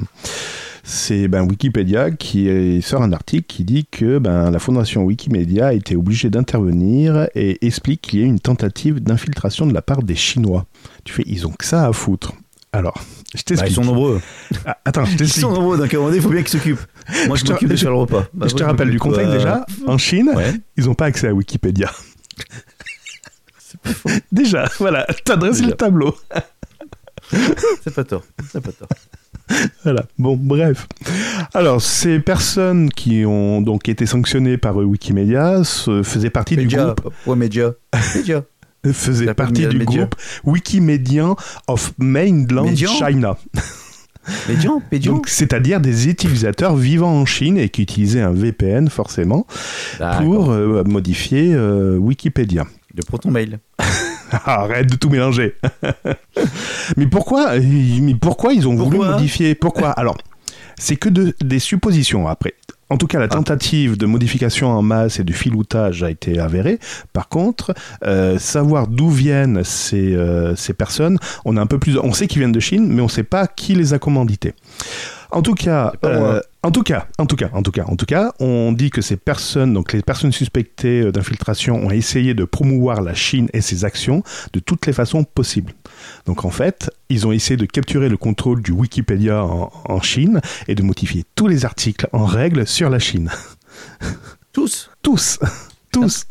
C'est ben, Wikipédia qui sort un article qui dit que ben, la fondation Wikimedia a été obligée d'intervenir et explique qu'il y a une tentative d'infiltration de la part des Chinois. Tu fais, ils ont que ça à foutre. Alors, je Bah, ils sont nombreux. Ah, attends, je Ils sont nombreux, donc à un moment donné, il faut bien qu'ils s'occupent. Moi, je, Je m'occupe de faire le repas. Bah, je te rappelle du contexte euh, déjà. En Chine, Ouais. ils n'ont pas accès à Wikipédia. Déjà, voilà, t'adresses le tableau. C'est pas tort. C'est pas tort. Voilà. Bon, bref. Alors, ces personnes qui ont donc été sanctionnées par Wikimedia se faisaient partie du groupe, Ouais, média. Média. S'appelle partie du Média. groupe Wikimedian of Mainland Médian China. Médian. Médian. Donc, c'est-à-dire des utilisateurs vivant en Chine et qui utilisaient un VPN forcément pour euh, modifier euh, Wikipédia. De Proton Mail. Arrête de tout mélanger. mais pourquoi Mais pourquoi ils ont voulu modifier? Pourquoi? Alors, c'est que de- des suppositions après. En tout cas, Ah. la tentative de modification en masse et de filoutage a été avérée. Par contre, euh, savoir d'où viennent ces, euh, ces personnes, on a un peu plus. On sait qu'ils viennent de Chine, mais on ne sait pas qui les a commandités. En tout cas, C'est pas moi. euh, en tout cas, en tout cas, en tout cas, en tout cas, on dit que ces personnes, donc les personnes suspectées euh, d'infiltration, ont essayé de promouvoir la Chine et ses actions de toutes les façons possibles. Donc en fait, ils ont essayé de capturer le contrôle du Wikipédia en, en Chine et de modifier tous les articles en règle sur la Chine. Tous. Tous, tous.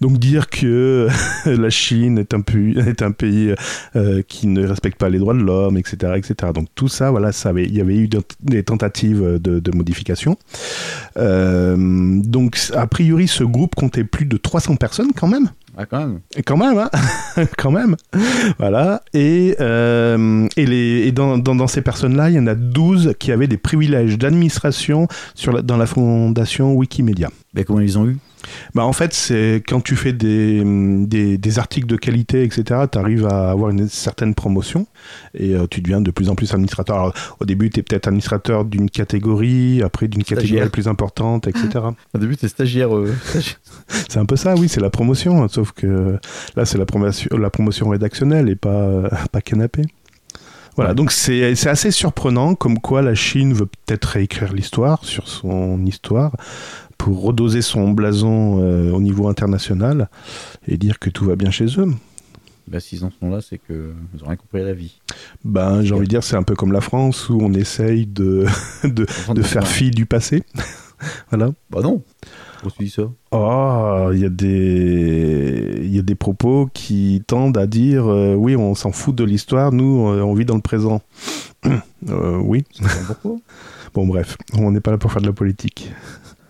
Donc dire que la Chine est un, pu- est un pays euh, qui ne respecte pas les droits de l'homme, etc., etc. Donc tout ça, voilà, ça avait, il y avait eu de- des tentatives de, de modification. Euh, donc a priori, ce groupe comptait plus de 300 personnes quand même. Ah, quand même. Et Quand même, hein quand même. Voilà. Et, euh, et, les, et dans, dans, dans ces personnes-là, il y en a 12 qui avaient des privilèges d'administration dans la fondation Wikimedia. Mais comment ils ont eu? Bah en fait, c'est quand tu fais des, des, des articles de qualité, etc., tu arrives à avoir une certaine promotion et euh, tu deviens de plus en plus administrateur. Alors, au début, tu es peut-être administrateur d'une catégorie, après d'une catégorie plus importante, etc. Au début, t'es stagiaire. euh, stagiaire. c'est un peu ça, oui, c'est la promotion, hein, sauf que là, c'est la promotion, la promotion rédactionnelle et pas, euh, pas canapé. Voilà, donc c'est c'est assez surprenant comme quoi la Chine veut peut-être réécrire l'histoire sur son histoire pour redoser son blason euh, au niveau international et dire que tout va bien chez eux. Bah, s'ils en sont là, c'est que ils ont rien compris à la vie. Ben, j'ai envie de dire, c'est un peu comme la France où on essaye de, de, faire fi du passé. voilà. Bah non. Pourquoi tu dis ça? Oh, il y, a des- y a des propos qui tendent à dire euh, oui, on s'en fout de l'histoire, nous, euh, on vit dans le présent. Euh, oui. Bon, bref, on n'est pas là pour faire de la politique.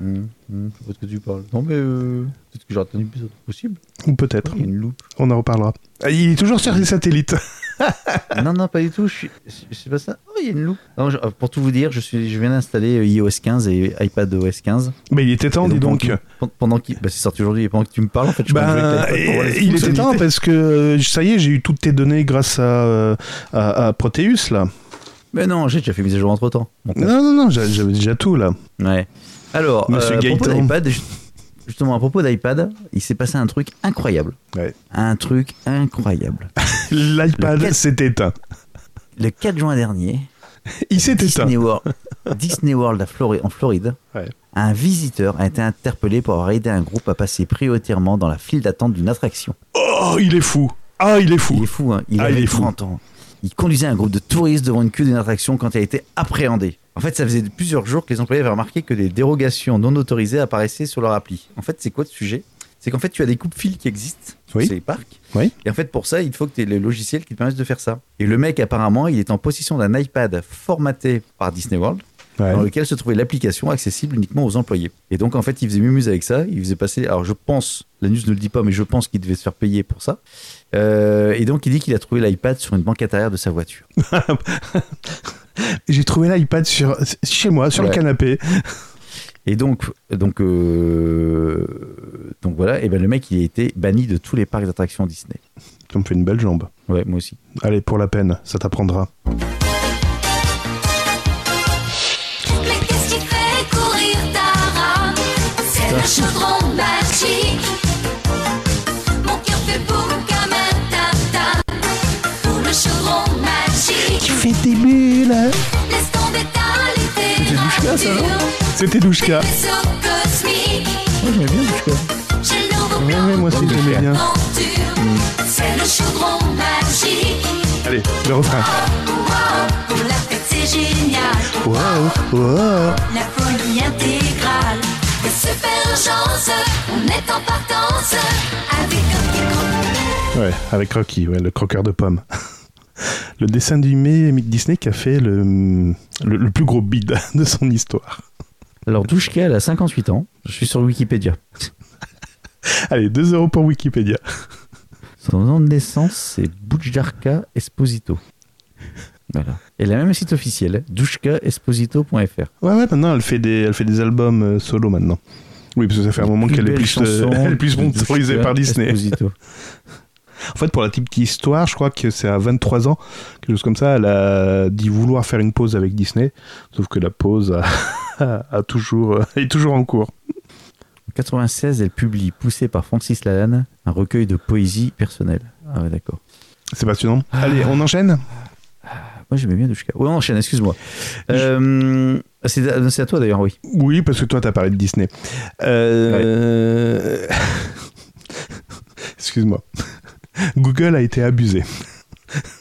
Hum, Je sais pas de ce que tu parles. Non, mais euh, peut-être que j'aurais tenu plus possible. Ou peut-être. Il y a une loupe. On en reparlera. Ah, il est toujours sur les satellites. non, non, pas du tout. Je suis, je sais pas ça. Oh, il y a une loupe. Non, je- euh, pour tout vous dire, je, suis, je viens d'installer euh, iOS 15 et iPad OS 15. Mais il était temps, Et dis donc. Pendant, pendant- qu'il- bah, c'est sorti aujourd'hui et pendant que tu me parles, en fait, je Ben, il était temps parce que ça y est, j'ai eu toutes tes données grâce à, à, à Proteus là. Mais non, j'ai déjà fait mise à jour entre temps. Non, non, non, j'a- j'avais déjà tout là. Ouais. Alors, Monsieur euh, à propos justement, à propos d'iPad, il s'est passé un truc incroyable. Ouais. Un truc incroyable. L'iPad s'est éteint. Le 4 juin dernier, Il s'est éteint. Disney World, Disney World à Flori- en Floride, Ouais. un visiteur a été interpellé pour avoir aidé un groupe à passer prioritairement dans la file d'attente d'une attraction. Oh, il est fou. Ah, il est fou. Il est fou, hein. il Ah, avait il est fou. 30 ans. Il conduisait un groupe de touristes devant une queue d'une attraction quand elle a été appréhendée. En fait, ça faisait plusieurs jours que les employés avaient remarqué que des dérogations non autorisées apparaissaient sur leur appli. En fait, c'est quoi le sujet? C'est qu'en fait, tu as des coupes-fils qui existent Oui. sur ces parcs. Oui. Et en fait, pour ça, il faut que tu aies le logiciel qui te permette de faire ça. Et le mec, apparemment, il est en possession d'un iPad formaté par Disney World, Ouais. dans lequel se trouvait l'application accessible uniquement aux employés. Et donc, en fait, il faisait mumuse avec ça. Il faisait passer. Alors, je pense, la news ne le dit pas, mais je pense qu'il devait se faire payer pour ça. Euh, et donc, il dit qu'il a trouvé l'iPad sur une banquette arrière de sa voiture. J'ai trouvé l'iPad sur, chez moi, sur le canapé. Et donc, donc, euh, donc voilà. Et ben, le mec, il a été banni de tous les parcs d'attractions Disney. Ça me fait une belle jambe. Ouais, moi aussi. Allez, pour la peine, ça t'apprendra. Mais qu'est-ce qui fait courir ta rame C'est le chaudron C'était Douchka. Moi, j'aimais bien Douchka. Ouais, ouais, moi aussi, j'aimais bien. d'aventure. C'est le chaudron magique. Allez, le refrain. wow, pour la fête c'est génial. Wow, wow. La folie intégrale. Des super chances, on est en partance avec un micro. Ouais, avec Rocky, ouais, le croqueur de pommes. Le dessin animé Mick Disney qui a fait le, le, le plus gros bid de son histoire. Alors, Douchka, elle a 58 ans. Je suis sur Wikipédia. Allez, 2 euros pour Wikipédia. Son nom de naissance, c'est Boujarka Esposito. Voilà. Elle a même un site officiel, douchkaesposito.fr. Ouais, ouais, maintenant elle fait des, elle fait des albums euh, solo maintenant. Oui, parce que ça fait un moment qu'elle est plus, euh, elle est plus sponsorisée par Disney. Esposito. En fait, pour la petite histoire, je crois que c'est à 23 ans, quelque chose comme ça, elle a dit vouloir faire une pause avec Disney, sauf que la pause a, a toujours, euh, est toujours en cours. En 96, elle publie, poussée par Francis Lalanne, un recueil de poésie personnelle. Ah ouais, d'accord. C'est passionnant. Allez, on enchaîne? Moi, j'aimais bien Douchka. Oui, on enchaîne, excuse-moi. Euh, c'est à c'est à toi d'ailleurs, oui. Oui, parce que toi, t'as parlé de Disney. Euh... Excuse-moi. Google a été abusé.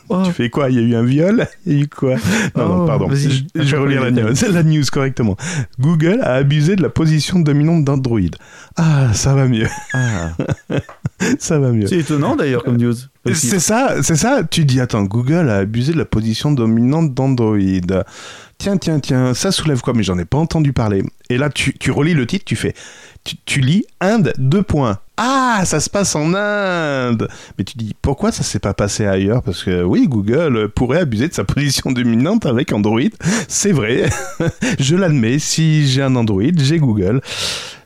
Oh, Tu fais quoi? Il y a eu un viol? Il y a eu quoi? Non, non, Oh, pardon. Je, je vais relire la news, la news correctement. Google a abusé de la position dominante d'Android. Ah, ça va mieux. ah. Ça va mieux. C'est étonnant d'ailleurs comme news. C'est ça, c'est ça. Tu dis, attends, Google a abusé de la position dominante d'Android. Tiens, tiens, tiens, ça soulève quoi? Mais j'en ai pas entendu parler. Et là, tu, tu relis le titre, tu fais, tu, tu lis Inde, deux points. Ah, ça se passe en Inde. Mais tu dis, pourquoi ça s'est pas passé ailleurs? Parce que oui, Google pourrait abuser de sa position dominante avec Android. C'est vrai. Je l'admets. Si j'ai un Android, j'ai Google.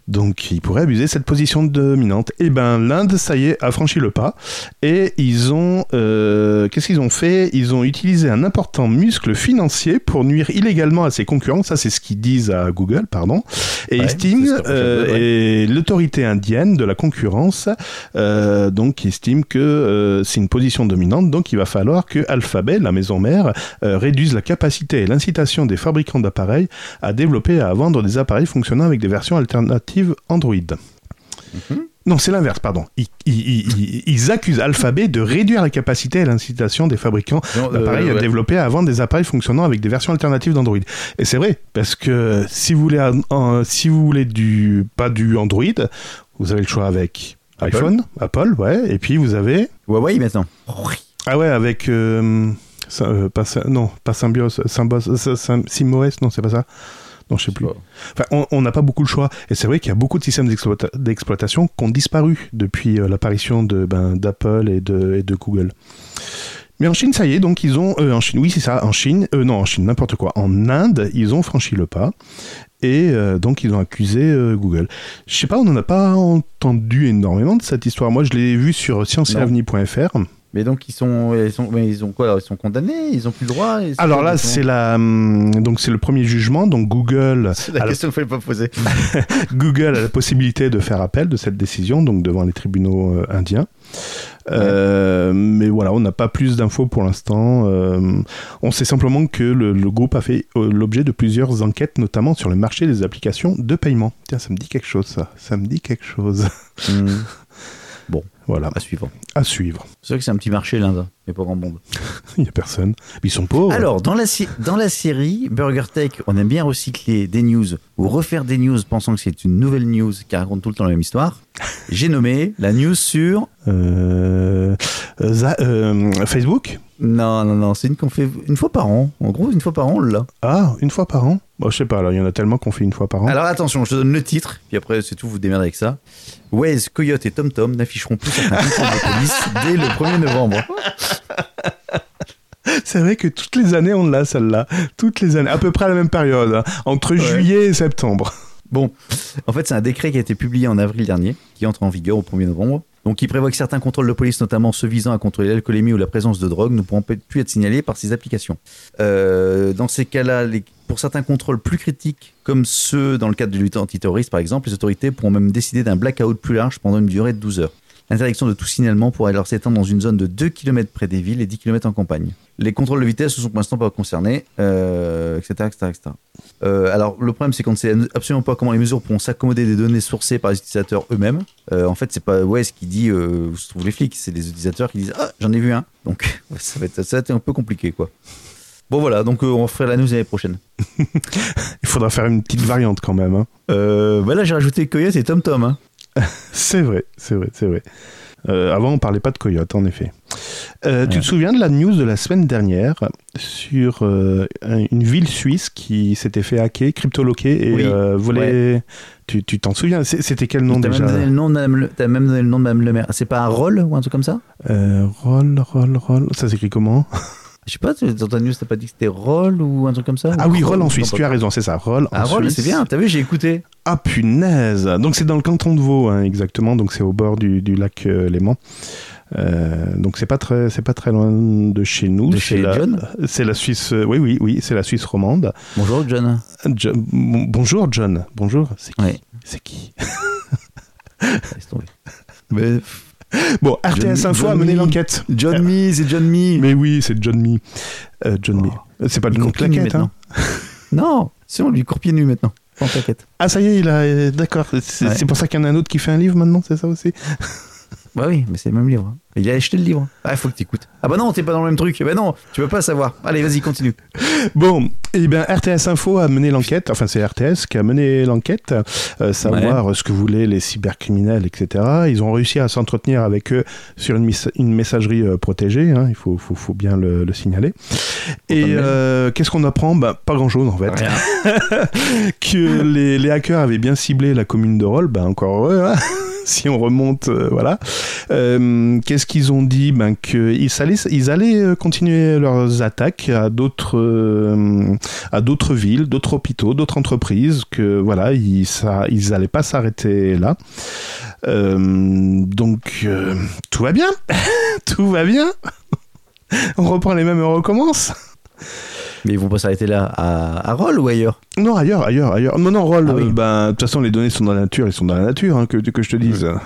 Donc, il pourrait abuser de cette position dominante. Et ben, l'Inde, ça y est, a franchi le pas. Et ils ont. euh, Qu'est-ce qu'ils ont fait? Ils ont utilisé un important muscle financier pour nuire illégalement à ses concurrents. Ça, c'est ce qu'ils disent à Google, pardon. Et Ouais, ils euh, fait, ouais. et l'autorité indienne de la concurrence, euh, donc, estime que c'est une position dominante. Donc, il va falloir que Alphabet, la maison mère, réduise la capacité et l'incitation des fabricants d'appareils à développer et à vendre des appareils fonctionnant avec des versions alternatives Android. Non, c'est l'inverse, pardon. Ils, ils- ils- ils accusent Alphabet de réduire la capacité et l'incitation des fabricants euh, d'appareils à ouais. développer à vendre des appareils fonctionnant avec des versions alternatives d'Android. Et c'est vrai, parce que si vous voulez, si vous voulez du, pas du Android, vous avez le choix avec Apple. iPhone, Apple, ouais, et puis vous avez, Huawei maintenant. ah ouais, avec, euh, euh, pas, non, pas Symbios, Symbos, Sy- Sym- SimOS, non, c'est pas ça. Non, je sais plus. Enfin, on- n'a pas beaucoup le choix. Et c'est vrai qu'il y a beaucoup de systèmes d'exploita- d'exploitation qui ont disparu depuis euh, l'apparition de, ben, d'Apple et de, et de Google. Mais en Chine, ça y est, donc ils ont. euh, en Chine, oui, c'est ça, en Chine. euh, non, en Chine, n'importe quoi. En Inde, ils ont franchi le pas. Et euh, donc, ils ont accusé Google. Je sais pas, on n'en a pas entendu énormément de cette histoire. Moi, je l'ai vu sur scienceavenir.fr. Mais donc ils sont, ils sont, mais ils ont quoi alors Ils sont condamnés Ils ont plus le droit Alors là, c'est la, hum, donc c'est le premier jugement. Donc Google C'est la a la question qu'il pas poser. Google a la possibilité de faire appel de cette décision, donc devant les tribunaux euh, indiens. Euh, mais voilà, on n'a pas plus d'infos pour l'instant. Euh, on sait simplement que le, le groupe a fait l'objet de plusieurs enquêtes, notamment sur le marché des applications de paiement. Tiens, ça me dit quelque chose, ça. Ça me dit quelque chose. Hmm. Voilà, À suivre. à suivre. C'est vrai que c'est un petit marché l'Inde, mais pas grand monde. Il n'y a personne. Ils sont pauvres. Alors, dans la, dans la série Burger Tech, on aime bien recycler des news ou refaire des news pensant que c'est une nouvelle news qui raconte tout le temps la même histoire. J'ai nommé la news sur. Euh, euh, euh, Facebook Non, non, non, c'est une qu'on fait une fois par an. En gros, une fois par an, on l'a. Ah, une fois par an? Bon, je sais pas, alors il y en a tellement qu'on fait une fois par an. Alors attention, je te donne le titre, puis après c'est tout, vous démerdez avec ça. Waze, Coyote et TomTom n'afficheront plus certains de police dès le 1er novembre. C'est vrai que toutes les années, on l'a, celle-là. Toutes les années, à peu près à la même période, hein. entre juillet et septembre. Bon, en fait, c'est un décret qui a été publié en avril dernier, qui entre en vigueur au 1er novembre. Donc, il prévoit que certains contrôles de police, notamment ceux visant à contrôler l'alcoolémie ou la présence de drogue, ne pourront plus être signalés par ces applications. Euh, dans ces cas-là, pour certains contrôles plus critiques, comme ceux dans le cadre de lutte antiterroriste par exemple, les autorités pourront même décider d'un blackout plus large pendant une durée de 12 heures. L'interdiction de tout signalement pourra alors s'étendre dans une zone de 2 km près des villes et 10 km en campagne. Les contrôles de vitesse ne sont pour l'instant pas concernés, euh, etc. etc., etc. Euh, alors, le problème, c'est qu'on ne sait absolument pas comment les mesures pourront s'accommoder des données sourcées par les utilisateurs eux-mêmes. Euh, en fait, c'est pas Wes qui dit euh, où se trouvent les flics, c'est les utilisateurs qui disent Ah, j'en ai vu un. Donc, ça, va être, ça va être un peu compliqué, quoi. Bon voilà, donc euh, on fera la news l'année prochaine. Il faudra faire une petite variante quand même. hein. Euh, bah là j'ai rajouté Coyote et Tom Tom. Hein. C'est vrai, c'est vrai, c'est vrai. Euh, avant, on parlait pas de coyote, en effet. Euh, Tu te souviens de la news de la semaine dernière sur euh, un- une ville suisse qui s'était fait hacker, cryptoloquer et Oui, voler. Tu tu t'en souviens C'était quel nom T'as même, déjà donné le nom de Madame Le- t'as même donné le nom de Madame Le Maire. C'est pas un roll ou un truc comme ça? Roll, roll, roll. Ça s'écrit comment? Je sais pas, dans ta news t'as pas dit que c'était roll ou un truc comme ça Ah oui, roll en Suisse. Tu as raison, c'est ça. Roll Ah en roll, Suisse. c'est bien, t'as vu, j'ai écouté. Ah punaise Donc c'est dans le canton de Vaud, hein, exactement. Donc c'est au bord du, du lac euh, Léman. Euh, donc c'est pas très c'est pas très loin de chez nous. De C'est chez la- John C'est la Suisse. euh, Oui oui oui, c'est la Suisse romande. Bonjour John. Jo- bon- bonjour John. Bonjour. C'est qui Ouais, C'est qui laisse tomber. Mais, Bon, RTS Info a mené l'enquête. John Me, c'est John Me. Mais oui, c'est John Me. Euh, John Me. C'est pas le nom de claquette, hein maintenant. non, c'est on lui court pieds nus maintenant. En claquette. Ah ça y est, il a. euh, D'accord. C'est Ouais. c'est pour ça qu'il y en a un autre qui fait un livre maintenant, c'est ça aussi? Bah oui, mais c'est le même livre. Il a acheté le livre. Ah, il faut que t'écoutes. Ah bah non, t'es pas dans le même truc. Bah non, tu peux pas savoir. Allez, vas-y, continue. Bon, eh bien, RTS Info a mené l'enquête, enfin c'est RTS qui a mené l'enquête, euh, savoir ce que voulaient les cybercriminels, etc. Ils ont réussi à s'entretenir avec eux sur une, messagerie euh, protégée, hein, il faut, faut, faut bien le, le signaler. Et euh, qu'est-ce qu'on apprend? Bah, Pas grand-chose en fait. Que les, les hackers avaient bien ciblé la commune de Roll, ben encore heureux, hein, si on remonte, voilà. Euh, Qu'est-ce qu'ils ont dit ben, qu'ils allaient, ils allaient euh, continuer leurs attaques à d'autres, euh, à d'autres villes, d'autres hôpitaux, d'autres entreprises, que voilà, ils, ça, ils allaient pas s'arrêter là. Euh, donc, euh, tout va bien, tout va bien. On reprend les mêmes et on recommence. Mais ils vont pas s'arrêter là à, à Roll ou ailleurs? Non, ailleurs, ailleurs, ailleurs. Non, non, Roll, Ah oui. ben, de toute façon, les données sont dans la nature, ils sont dans la nature, hein, que, que je te dise.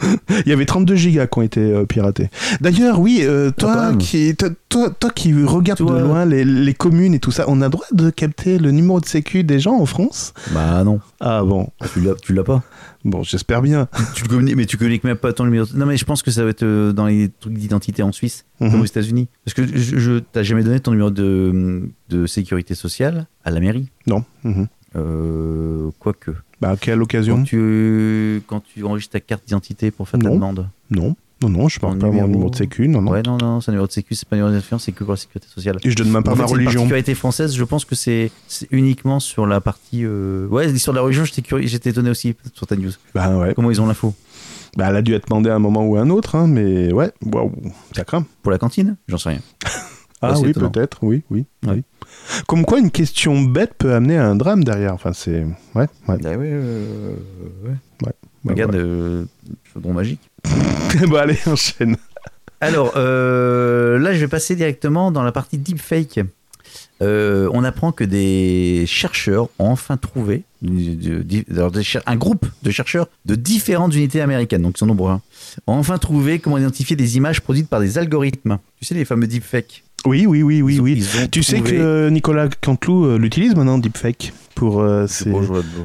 Il y avait 32 gigas qui ont été euh, piratés. D'ailleurs, oui, euh, toi, même. qui, toi, toi, toi qui regardes Toi- de loin les, les communes et tout ça, on a droit de capter le numéro de sécu des gens en France? Bah non, Ah bon, tu l'as, tu l'as pas? bon, j'espère bien. Tu le communiques, mais tu communiques même pas ton numéro. Non, mais je pense que ça va être euh, dans les trucs d'identité en Suisse, Mhm. comme aux États-Unis. Parce que je, je t'as jamais donné ton numéro de, de sécurité sociale à la mairie? Non. mhm. Euh, quoique. Bah, à quelle Quand occasion tu, quand tu enregistres ta carte d'identité pour faire ta Non. demande. Non, non, non, je parle pas mon numéro- numéro de sécu, non, non. Ouais, non, non, c'est un numéro de sécu, c'est pas un numéro d'identifiant, c'est que pour la sécurité sociale. Et je donne même pas En fait, ma une religion. particularité française, je pense que c'est c'est uniquement sur la partie. euh, Ouais, l'histoire de la religion, j'étais curieux- j'étais étonné aussi sur ta news. Bah ouais. Comment ils ont l'info? Bah, elle a dû être demandée à un moment ou à un autre, hein, mais ouais, waouh, ça craint. Pour la cantine? J'en sais rien. Ah oui, peut-être, oui, oui, Ouais. oui. Comme quoi, une question bête peut amener à un drame derrière. Enfin, c'est. Ouais, ouais. Ah ouais, euh, ouais. Bah, Regarde, euh, chaudron magique. bon, allez, enchaîne. Alors, euh, là, je vais passer directement dans la partie deepfake. Euh, on apprend que des chercheurs ont enfin trouvé un groupe de chercheurs de différentes unités américaines, donc ils sont nombreux, hein, ont enfin trouvé comment identifier des images produites par des algorithmes. Tu sais, les fameux deepfakes. Oui, oui, oui, oui, oui. Tu sais que euh, Nicolas Canteloup euh, l'utilise maintenant, Deepfake, pour, euh, ses,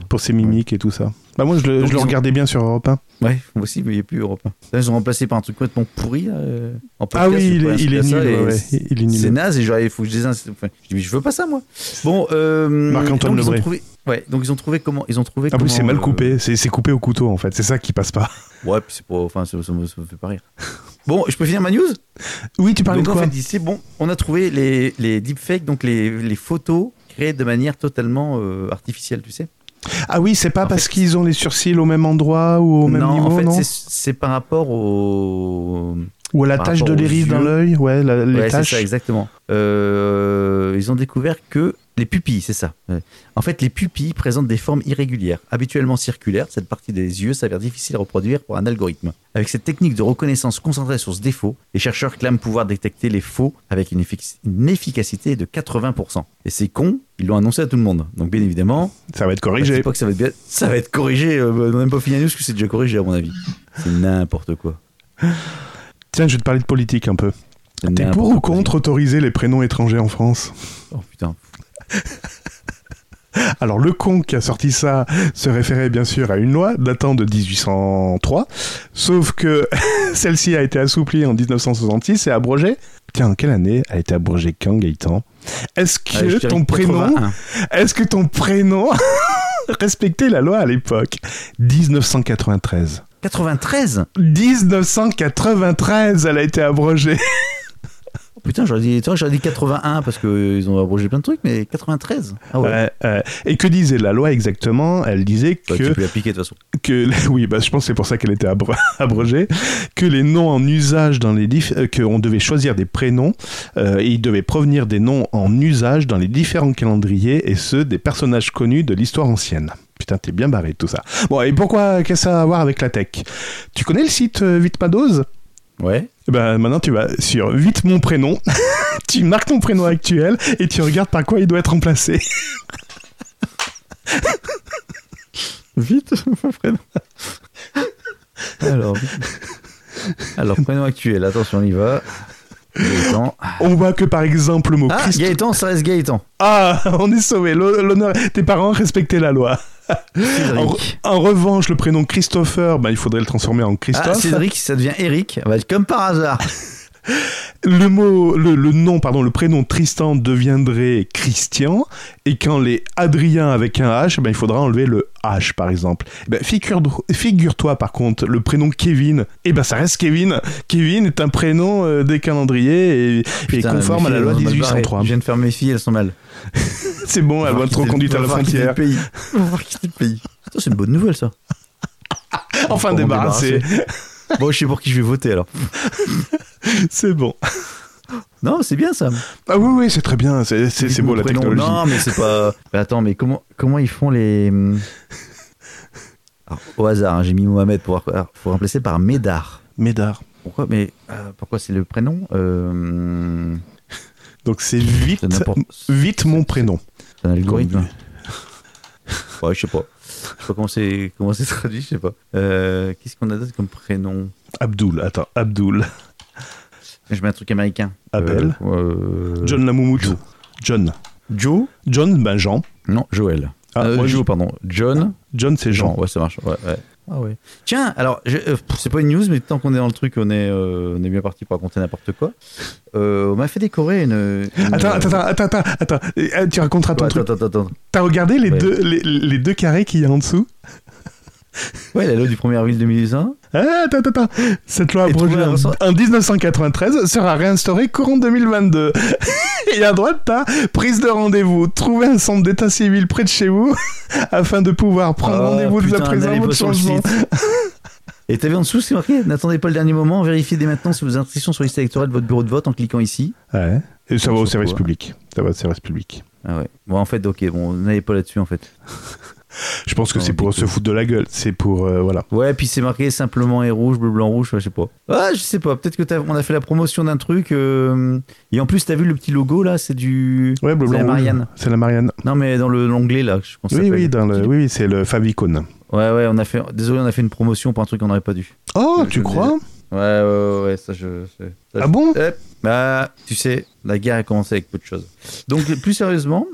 pour ses mimiques et tout ça. Bah, moi, je le, Donc, je le ils ont- regardais bien sur Europe 1. Ouais, moi aussi, mais il n'y a plus Europe 1. Là, ils ont remplacé par un truc complètement pourri. euh, en Ah oui, il est, il est nul. ouais, il est nul. C'est naze et genre, il faut que je. Enfin, je dis, mais je veux pas ça, moi. Bon, euh, Marc-Antoine donc, ils ont Lebré. trouvé. Ouais, donc ils ont trouvé comment Ils ont trouvé. En plus, c'est mal euh, coupé. C'est c'est coupé au couteau, en fait. C'est ça qui passe pas. Ouais, puis c'est pas. Enfin, ça, ça me, ça me fait pas rire. Bon, je peux finir ma news? Oui, tu parlais Donc de en quoi? fait, c'est bon. On a trouvé les, les deepfakes, donc les, les photos créées de manière totalement euh, artificielle, tu sais. Ah oui, c'est pas En parce qu'ils ont les sourcils au même endroit ou au même non, niveau, en fait, non c'est- par rapport au. Ou à la tache de l'iris dans l'œil, ouais, la- les Ouais, taches. ça, exactement. Euh, ils ont découvert que les pupilles, c'est ça. Ouais. En fait, les pupilles présentent des formes irrégulières, habituellement circulaires. Cette partie des yeux s'avère difficile à reproduire pour un algorithme. Avec cette technique de reconnaissance concentrée sur ce défaut, les chercheurs clament pouvoir détecter les faux avec une, effic- une efficacité de 80%. Et c'est con, ils l'ont annoncé à tout le monde. Donc, bien évidemment, Ça va être je corrigé. pas que ça va être bien, ça va être corrigé. euh, on n'a même pas fini la news, que c'est déjà corrigé à mon avis. C'est n'importe quoi. Tiens, je vais te parler de politique un peu. T'es pour ou contre autoriser les prénoms étrangers en France? Oh putain. Alors le con qui a sorti ça se référait bien sûr à une loi datant de 1803, sauf que celle-ci a été assouplie en 1966 et abrogée. Tiens, en quelle année a été abrogée quand Gaëtan? Est-ce que ton prénom, 81. est-ce que ton prénom respectait la loi à l'époque? 1993. 93 1993, elle a été abrogée. Oh, Putain, j'aurais dit, j'aurais dit 81 parce qu'ils ont abrogé plein de trucs, mais 93 Ah ouais. Ouais, ouais. Et que disait la loi exactement? Elle disait que Tu peux l'appliquer de toute façon. que oui, bah, je pense que c'est pour ça qu'elle était abro- abrogée, que les noms en usage dans les euh, qu'on devait choisir des prénoms euh, et ils devaient provenir des noms en usage dans les différents calendriers et ceux des personnages connus de l'histoire ancienne. Putain, t'es bien barré de tout ça. Bon, et pourquoi qu'est-ce que ça a à voir avec la tech? Tu connais le site euh, Vitmados Ouais. Eh ben, maintenant tu vas sur vite mon prénom, tu marques ton prénom actuel et tu regardes par quoi il doit être remplacé. Vite, mon prénom. Alors, alors, prénom actuel, attention, on y va. Gaëtan. On voit que par exemple le mot Ah, Christ- Gaëtan, ça reste Gaëtan. Ah, on est sauvé. L'hon- L'honneur, tes parents respectaient la loi. En, revanche, le prénom Christopher, bah, il faudrait le transformer en Ah, Christophe. Cédric, ça devient Eric. Bah, comme par hasard. le mot, le, le nom, pardon, le prénom Tristan deviendrait Christian. Et quand les Adrien avec un H, bah, il faudra enlever le H, par exemple. Ben, figure, figure-toi, par contre, le prénom Kevin, et ben, ça reste Kevin. Kevin est un prénom euh, des calendriers et, conforme à la loi elles ont mal barré. 1803. Je viens de faire mes filles, elles sont mal. C'est bon, elles vont être reconduites à la frontière. On va voir quitter le pays. Putain, C'est une bonne nouvelle, ça. Enfin débarrassé. Bon, je sais pour qui je vais voter, alors. C'est bon. Non, c'est bien, ça. Ah oui, oui, c'est très bien. C'est, c'est, c'est Mon beau la prénom. technologie. Non, mais c'est pas. Mais attends, mais comment, comment ils font les. Alors, au hasard, hein, j'ai mis Mohamed pour, faut remplacer par Médard. Médard. Pourquoi Mais euh, pourquoi c'est le prénom euh, Donc c'est vite, C'est vite mon prénom. C'est un algorithme. Ouais, je sais pas. Je sais pas comment c'est comment c'est traduit, je sais pas. Euh, Qu'est-ce qu'on a d'autre comme prénom? Abdul, attends, Abdul. Je mets un truc américain. Abel. Euh, John Lamoumout. Joe. John. Joe? John, ben Jean. Non, Joël. Ah, Euh, moi, Joe, pardon. John? John, c'est Jean. Jean. Ouais, ça marche. Ouais, ouais. Ah ouais. Tiens, alors, je- euh, c'est pas une news, mais tant qu'on est dans le truc, on est, euh, on est bien parti pour raconter n'importe quoi. Euh, on m'a fait décorer une. une- Attends, attends, attends, attends, attends, attends. Tu raconteras ton Ouais, truc. attends, attends, attends. T'as regardé les, Ouais. deux, les, les deux carrés qu'il y a en dessous? Ouais, la loi du 1er avril 2001. Ah, Attends, attends. Cette loi abrogée en, en 1993 sera réinstaurée courant 2022. Et à droite, t'as prise de rendez-vous. Trouvez un centre d'état civil près de chez vous afin de pouvoir prendre Ah, rendez-vous votre pas sur le changement. Et vu en dessous, c'est marqué N'attendez pas le dernier moment, vérifiez dès maintenant si vos inscriptions sur la liste électorale de votre bureau de vote en cliquant ici. Ouais. Et ça va au service quoi public. Ça va au service public. Ah ouais. Bon, en fait, ok, bon, n'allez pas là-dessus en fait. Je pense que Non, c'est pour se coup. foutre de la gueule. C'est pour. euh, voilà. Ouais, puis c'est marqué simplement et rouge, bleu, blanc, rouge, je sais pas. Ah, je sais pas, peut-être que t'as- on a fait la promotion d'un truc. euh, Et en plus, t'as vu le petit logo là, c'est du. Ouais, bleu, C'est blanc, la rouge. Marianne. C'est la Marianne. Non, mais dans le- l'onglet là, je pense que ça Oui, s'appelle. oui, dans le, oui, oui, c'est le favicon. Ouais, ouais, on a fait. Désolé, on a fait une promotion pour un truc qu'on n'aurait pas dû. Oh, Je- tu je crois? Ouais, ouais, ouais, ouais, ça je. ça, Ah bon? Eh, Bah, tu sais, la guerre a commencé avec peu de choses. Donc, plus sérieusement,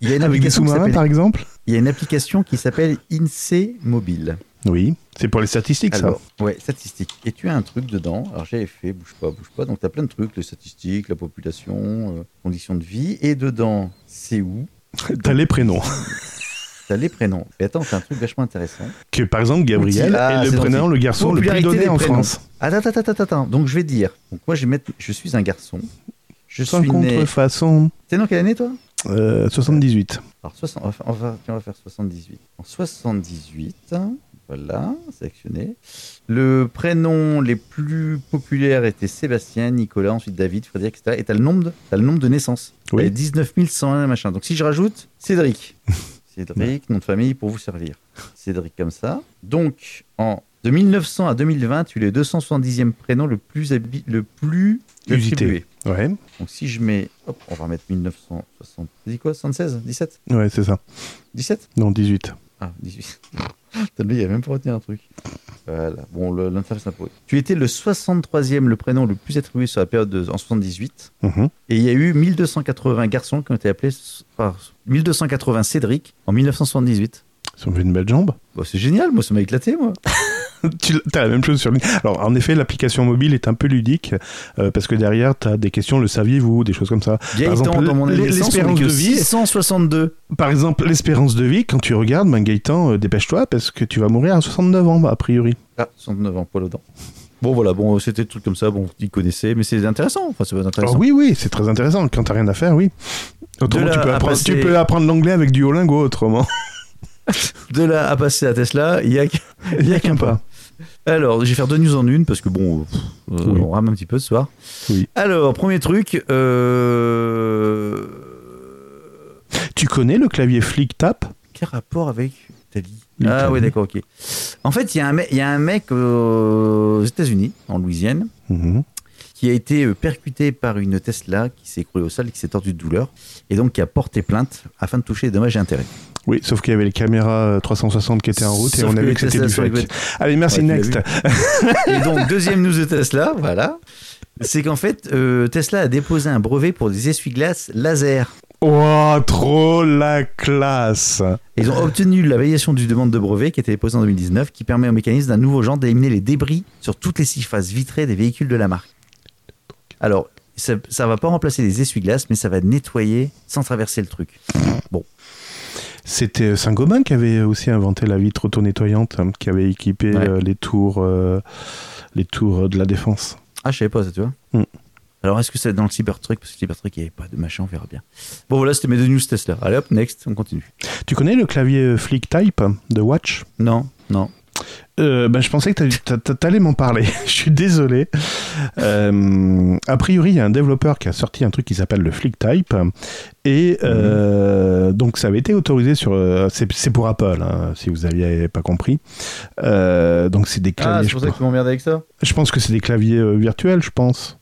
il y a une Avec des application qui sous-marins, s'appelle- par exemple? Il y a une application qui s'appelle INSEE Mobile. Oui. C'est pour les statistiques, Alors, ouais, statistiques. Et tu as un truc dedans. Alors, j'avais fait, bouge pas, bouge pas. Donc, tu as plein de trucs, les statistiques, la population, euh, conditions de vie. Et dedans, c'est où? Ça. T'as les prénoms. Tu as les prénoms. Et attends, c'est un truc vachement intéressant. Que par exemple, Gabriel. Ah, est le prénom, le garçon le plus donné en. France. Attends, attends, attends, attends, attends. Donc, je vais dire. Donc, moi, je vais mettre. Je suis un garçon. Je Sans suis né. contrefaçon. T'es né en quelle année, toi? Euh, 78. Alors, 60, on, va, faire- on, va, tiens, on va faire 78. En 78, voilà, sélectionné. Le prénom les plus populaires étaient Sébastien, Nicolas, ensuite David, Frédéric, etc. Et t'as le nombre de, t'as le nombre de naissances. Oui. Il y a 19 101 machin. Donc si je rajoute Cédric, Cédric, nom de famille pour vous servir. Cédric comme ça. Donc en de 1900 à 2020, tu es le 270e prénom le plus le plus Usité. attribué. Ouais, Donc si je mets, hop, on va mettre 1960. T'as dit quoi 76 17 ouais, c'est ça. 17 Non, 18. Ah, 18. Putain, lui, il a même pas retenu un truc. Voilà. Bon, n'a pas. Tu étais le 63e, le prénom le plus attribué sur la période de- en 78. Mhm. Et il y a eu 1280 garçons qui ont été appelés par 1280 Cédric en 1978. Ils ont vu une belle jambe. Bon, c'est génial, moi, ça m'a éclaté, moi. Tu as la même chose sur LinkedIn. Alors, en effet, l'application mobile est un peu ludique euh, parce que derrière, tu as des questions, le saviez-vous, des choses comme ça. Gaëtan, exemple, dans mon l'espérance de vie- 662. Par exemple, l'espérance de vie, quand tu regardes, ben Gaëtan, euh, dépêche-toi parce que tu vas mourir à 69 ans, a priori. Ah, 69 ans, poil aux dents. Bon, voilà, bon, c'était des trucs comme ça, bon, ils connaissaient, mais c'est intéressant. Enfin, c'est pas Alors, intéressant. oui, oui, c'est très intéressant. Quand t'as rien à faire, oui. Autrement, tu, peux apprendre, tu peux apprendre l'anglais avec Duolingo, autrement. De là à passer à Tesla, il y a, y a qu'un pas. Alors, je vais faire deux news en une parce que bon, pff, euh, Oui. on rame un petit peu ce soir. Oui. Alors, premier truc, euh... Tu connais le clavier Flick Tap? Quel rapport avec Italie L'Italie. Ah oui, d'accord, ok. En fait, il y a un mec, il y a un mec aux États-Unis, en Louisiane, Mhm. qui a été percuté par une Tesla qui s'est écroulée au sol, qui s'est tordue de douleur, et donc qui a porté plainte afin de toucher les dommages et intérêts. Oui, sauf qu'il y avait les caméras euh, 360 qui étaient en route et on que a vu les que c'était du fake. Allez, merci, Ouais, next. Et donc, deuxième news de Tesla, voilà. C'est qu'en fait, euh, Tesla a déposé un brevet pour des essuie-glaces laser. Oh, trop la classe Ils ont obtenu la validation du demande de brevet qui a été déposée en 2019, qui permet au mécanisme d'un nouveau genre d'éliminer les débris sur toutes les surfaces vitrées des véhicules de la marque. Alors, ça, ça va pas remplacer les essuie-glaces, mais ça va nettoyer sans traverser le truc. C'était euh, Saint-Gobain qui avait aussi inventé la vitre auto-nettoyante, hein, qui avait équipé Ouais. euh, les tours, euh, les tours de la défense. Ah, je savais pas ça, tu vois. Mm. Alors, est-ce que c'est dans le Cybertruck Parce que le Cybertruck, il n'y avait pas de machin, on verra bien. Bon, voilà, c'était mes deux news Tesla. Allez hop, next, on continue. Tu connais le clavier Flick Type de Watch? Non, non. Euh, ben, je pensais que t'a- t'a- t'allais m'en parler. je suis désolé. Euh, a priori, il y a un développeur qui a sorti un truc qui s'appelle le Flick Type. Et euh, donc, ça avait été autorisé sur. euh, c'est c'est pour Apple, hein, si vous aviez pas compris. Donc, c'est des Ah, claviers. c'est je, pour ça que tu m'emmerdes avec ça je pense que c'est des claviers virtuels, je pense.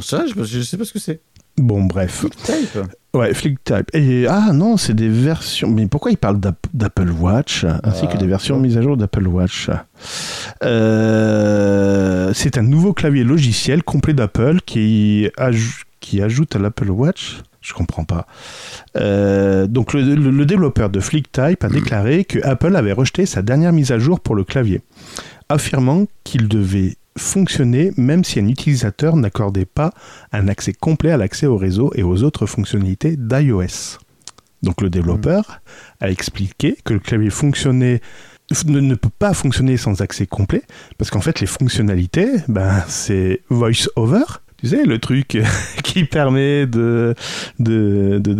Sais, je, je sais pas ce que c'est. Bon, bref. Type Ouais, Flick Type. Et ah non, c'est des versions. Mais pourquoi il parle d'App- d'Apple Watch ainsi Ah, que des versions ouais. mises à jour d'Apple Watch? Euh, C'est un nouveau clavier logiciel complet d'Apple qui, aj- qui ajoute à l'Apple Watch. Je comprends pas. Euh, donc le, le- le développeur de FlickType a déclaré que Apple avait rejeté sa dernière mise à jour pour le clavier, affirmant qu'il devait fonctionner même si un utilisateur n'accordait pas un accès complet à l'accès au réseau et aux autres fonctionnalités d'iOS. Donc le développeur a expliqué que le clavier fonctionnait ne, ne peut pas fonctionner sans accès complet parce qu'en fait les fonctionnalités ben c'est voice over tu sais le truc qui permet de de de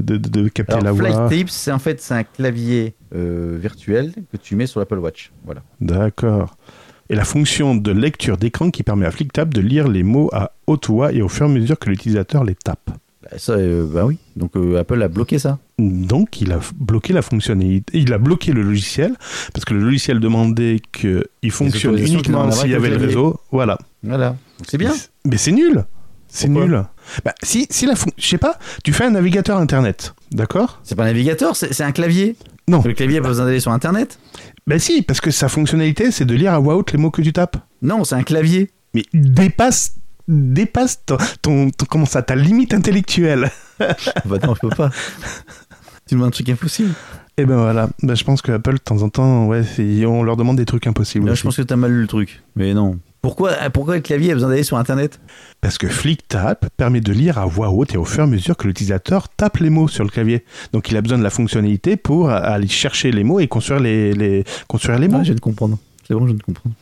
de, de, capter Alors, la voix Flight Tips, c'est en fait c'est un clavier euh, virtuel que tu mets sur l'Apple Watch. Voilà. D'accord. Et la fonction de lecture d'écran qui permet à FlickTap de lire les mots à haute voix et au fur et à mesure que l'utilisateur les tape. Bah, ça, euh, bah oui. Donc euh, Apple a bloqué ça. Donc, il a bloqué la fonctionnalité. Il a bloqué le logiciel parce que le logiciel demandait qu'il fonctionne uniquement s'il y avait le réseau. Voilà. Voilà. C'est bien. Mais c'est nul. C'est nul. Bah, si, si la fon- je sais pas, tu fais un navigateur internet, d'accord? C'est pas un navigateur, c'est un clavier. Non. Le clavier a pas besoin d'aller sur Internet? Ben si, parce que sa fonctionnalité, c'est de lire à voix haute les mots que tu tapes. Non, c'est un clavier. Mais dépasse, dépasse ton, ton- ton- comment ça, ta limite intellectuelle. bah non, je peux pas. tu demandes un truc impossible. Et ben voilà, ben, je pense que Apple, de temps en temps, ouais, on leur demande des trucs impossibles. Là, aussi. je pense que t'as mal lu le truc. Mais non. Pourquoi, pourquoi le clavier a besoin d'aller sur Internet? Parce que FlickTap permet de lire à voix haute et au fur et à mesure que l'utilisateur tape les mots sur le clavier. Donc il a besoin de la fonctionnalité pour aller chercher les mots et construire les, les, construire les mots. Ah, je viens de comprendre. C'est bon, je viens de comprendre.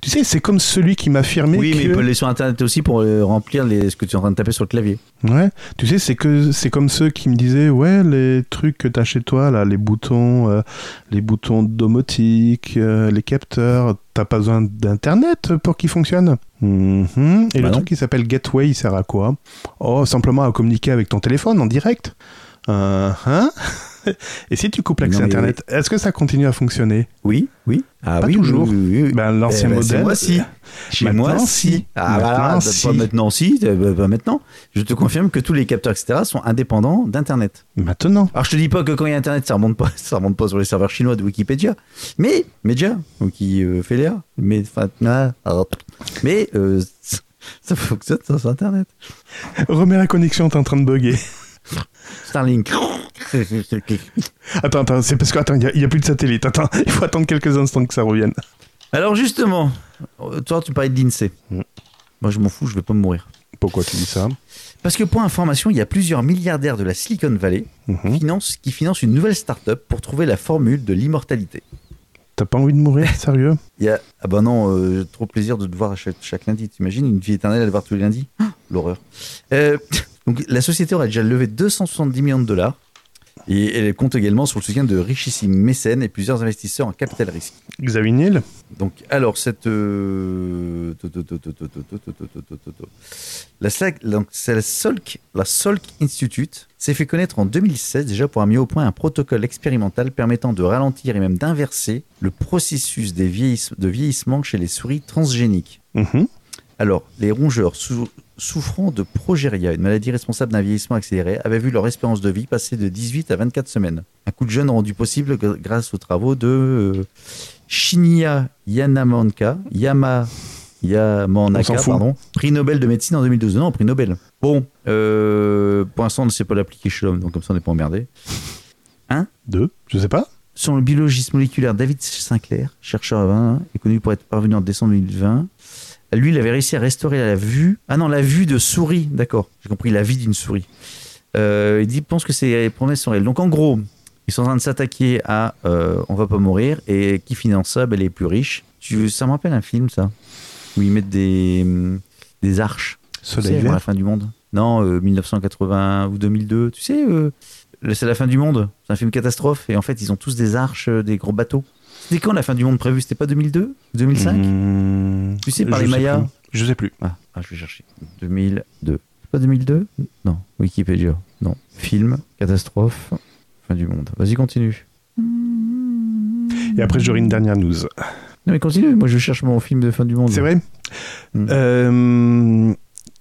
Tu sais, c'est comme celui qui m'a affirmé oui, mais que... il peut aller sur Internet aussi pour euh, remplir les, ce que tu es en train de taper sur le clavier. Ouais, tu sais, c'est que c'est comme ceux qui me disaient, ouais, les trucs que t'as chez toi, là, les boutons, euh, les boutons domotiques, euh, les capteurs, t'as pas besoin d'internet pour qu'ils fonctionnent. Mhm. Et Bah le non. truc qui s'appelle Gateway, il sert à quoi? Oh, simplement à communiquer avec ton téléphone en direct. Euh, hein? Et si tu coupes l'accès mais- internet, est-ce que ça continue à fonctionner? Oui, oui. Ah Pas oui, toujours. oui, oui, oui. Ben, l'ancien Eh ben, modèle. moi si. Chez Maintenant, moi, si. Ah, Maintenant, voilà, si. pas maintenant, si. euh, Pas maintenant. Je te confirme que tous les capteurs, etc., sont indépendants d'Internet. Maintenant. Alors, je te dis pas que quand il y a Internet, ça remonte pas, ça remonte pas sur les serveurs chinois de Wikipédia. Mais, Media, qui euh, fait l'air. Mais, enfin, ah, ah, mais, euh, ça- ça fonctionne sur Internet. Remets la connexion, t'es en train de bugger. Starlink. Attends, attends, c'est parce que attends, il y a- plus de satellite. Attends, il faut attendre quelques instants que ça revienne. Alors, justement, toi, tu parlais de l'INSEE. Mm. Moi, je m'en fous, je vais pas mourir. Pourquoi tu dis ça Parce que pour information, il y a plusieurs milliardaires de la Silicon Valley Mhm. finance- qui financent une nouvelle start-up pour trouver la formule de l'immortalité. T'as pas envie de mourir, sérieux Il y a... Ah bah non, euh, trop plaisir de te voir chaque, chaque lundi. T'imagines une vie éternelle à te voir tous les lundis? Ah, L'horreur. Euh, donc la société aura déjà levé 270 millions de dollars. Et elle compte également sur le soutien de richissimes mécènes et plusieurs investisseurs en capital risque. Xavier Niel Donc, alors, cette. La, SLAC, la Institute s'est fait connaître en 2016 déjà pour avoir mis au point un protocole expérimental permettant de ralentir et même d'inverser le processus de vieillissement chez les souris transgéniques. Alors, les rongeurs souffrant de progéria, une maladie responsable d'un vieillissement accéléré, avaient vu leur espérance de vie passer de 18 à 24 semaines. Un coup de jeûne rendu possible gr- grâce aux travaux de euh, Shinya Yanamanka, Yama Yamanaka, pardon, prix Nobel de médecine en 2012. Non, prix Nobel. Bon, euh, pour l'instant, on ne sait pas l'appliquer chez l'homme, donc comme ça, on n'est pas emmerdé. Deux? Je sais pas. Selon le biologiste moléculaire David Sinclair, chercheur à 20, est connu pour être parvenu en décembre 2020. Lui, il avait réussi à restaurer la vue. Ah non, la vue de souris, d'accord. J'ai compris, la vie d'une souris. Euh, il dit, pense que c'est promesses sont réelles. Donc en gros, ils sont en train de s'attaquer à euh, On va pas mourir. Et qui finance ça? Ben, Les plus riches. Tu, ça me rappelle un film, ça. Où ils mettent des, hum, des arches. Tu Soleil sais, avant la fin du monde? Non, euh, 1980 ou 2002. Tu sais, euh, c'est la fin du monde. C'est un film catastrophe. Et en fait, ils ont tous des arches, des gros bateaux. C'était quand la fin du monde prévue? C'était pas 2002 2005 Mmh, Tu sais, par je les Mayas? Je sais plus. ah, ah, je vais chercher. 2002. C'est pas 2002 Non. Wikipédia. Non. Film, catastrophe, fin du monde. Vas-y, continue. Et après, j'aurai une dernière news. Non, mais continue. Moi, je cherche mon film de fin du monde. C'est vrai? Mm. Euh,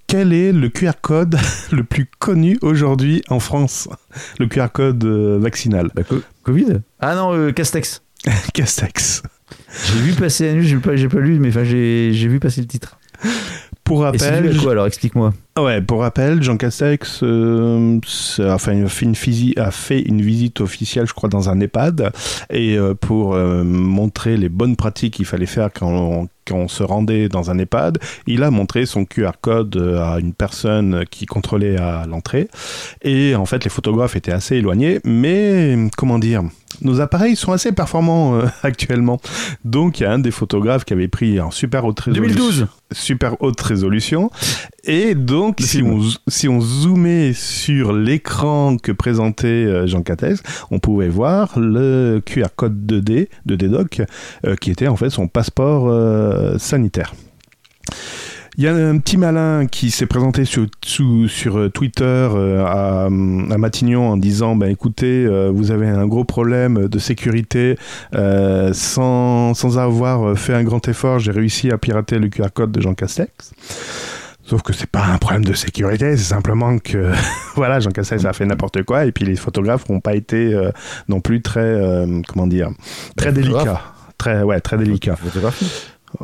Quel est le QR code le plus connu aujourd'hui en France? Le QR code euh, vaccinal. Bah, co- Covid? Ah non, euh, Castex. Castex. J'ai vu passer la news, j'ai pas, pas lu, mais enfin, j'ai vu passer le titre. Pour Et c'est rappel, à quoi alors Explique-moi. Ouais, pour rappel, Jean Castex euh, a, fait une physi- a fait une visite officielle, je crois, dans un EHPAD. Et euh, pour euh, montrer les bonnes pratiques qu'il fallait faire quand on, quand on se rendait dans un EHPAD, il a montré son QR code à une personne qui contrôlait à l'entrée. Et en fait, les photographes étaient assez éloignés. Mais, comment dire nos appareils sont assez performants actuellement. Donc, il y a un des photographes qui avait pris en super haute résolution. 2012 super haute résolution. Et donc, Le si on, si on zoomait sur l'écran que présentait euh, Jean Castex, on pouvait voir le QR code 2D de DDoc, euh, qui était en fait son passeport euh, sanitaire. Il y a un petit malin qui s'est présenté sur, sous- sur euh, Twitter à, à Matignon en disant bah, écoutez, vous avez un gros problème de sécurité euh, sans, sans avoir fait un grand effort, j'ai réussi à pirater le QR code de Jean Castex. Sauf que c'est pas un problème de sécurité, c'est simplement que voilà, Jean Castex a fait n'importe quoi et puis les photographes n'ont pas été euh, non plus très euh, comment dire très Les photographes délicats. Très ouais, très délicat. Photographie.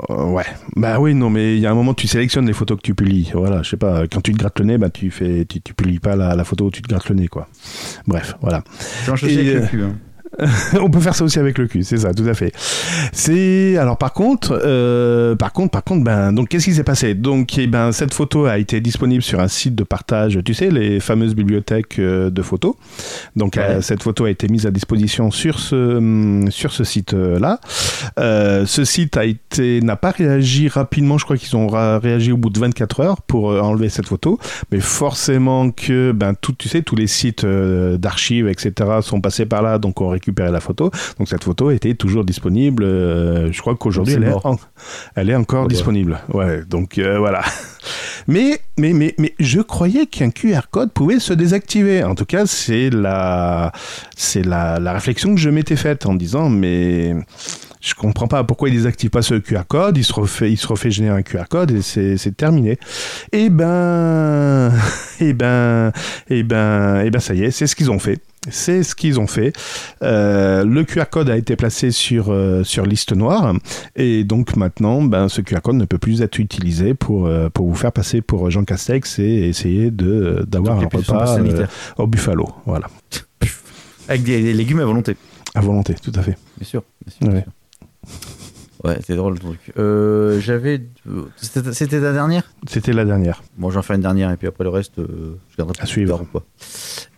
Euh, ouais. Bah oui, non, mais il y a un moment, tu sélectionnes les photos que tu publies. Voilà, je sais pas, quand tu te grattes le nez, bah tu fais, tu, tu publies pas la, la photo où tu te grattes le nez, quoi. Bref, voilà. Et, hein. On peut faire ça aussi avec le cul, c'est ça, tout à fait. C'est alors par contre, euh, par contre, par contre, ben donc qu'est-ce qui s'est passé? Donc, eh ben cette photo a été disponible sur un site de partage, tu sais, les fameuses bibliothèques euh, de photos. Donc Ouais. euh, cette photo a été mise à disposition sur ce hum, sur ce site là. Ce site a été n'a pas réagi rapidement. Je crois qu'ils ont réagi au bout de 24 heures pour enlever cette photo. Mais forcément que ben tout, tu sais, tous les sites d'archives etc sont passés par là, donc ont récupéré la photo. Donc cette photo était toujours disponible. euh, je crois qu'aujourd'hui elle, est mort. en- elle est encore Ah bah. disponible. Ouais, donc euh, voilà. Mais, mais, mais, mais je croyais qu'un QR code pouvait se désactiver. En tout cas, c'est la, c'est la, la réflexion que je m'étais faite en disant, mais Je comprends pas pourquoi il désactive pas ce QR code, il se refait, il se refait générer un QR code et c'est terminé. Et ben, et ben, et ben, et ben, ça y est, c'est ce qu'ils ont fait. C'est ce qu'ils ont fait. Euh, le QR code a été placé sur, euh, sur liste noire et donc maintenant, ben, ce QR code ne peut plus être utilisé pour, euh, pour vous faire passer pour Jean Castex et essayer de d'avoir un repas au buffalo. Voilà, Avec des, des légumes à volonté. à volonté, tout à fait. Bien sûr. Bien sûr, bien Ouais. sûr. Ouais, c'est drôle le truc. Euh, J'avais. C'était c'était ta dernière? C'était la dernière. Bon, j'en fais une dernière et puis après le reste, euh, je garderai À plus suivre. tard ou pas.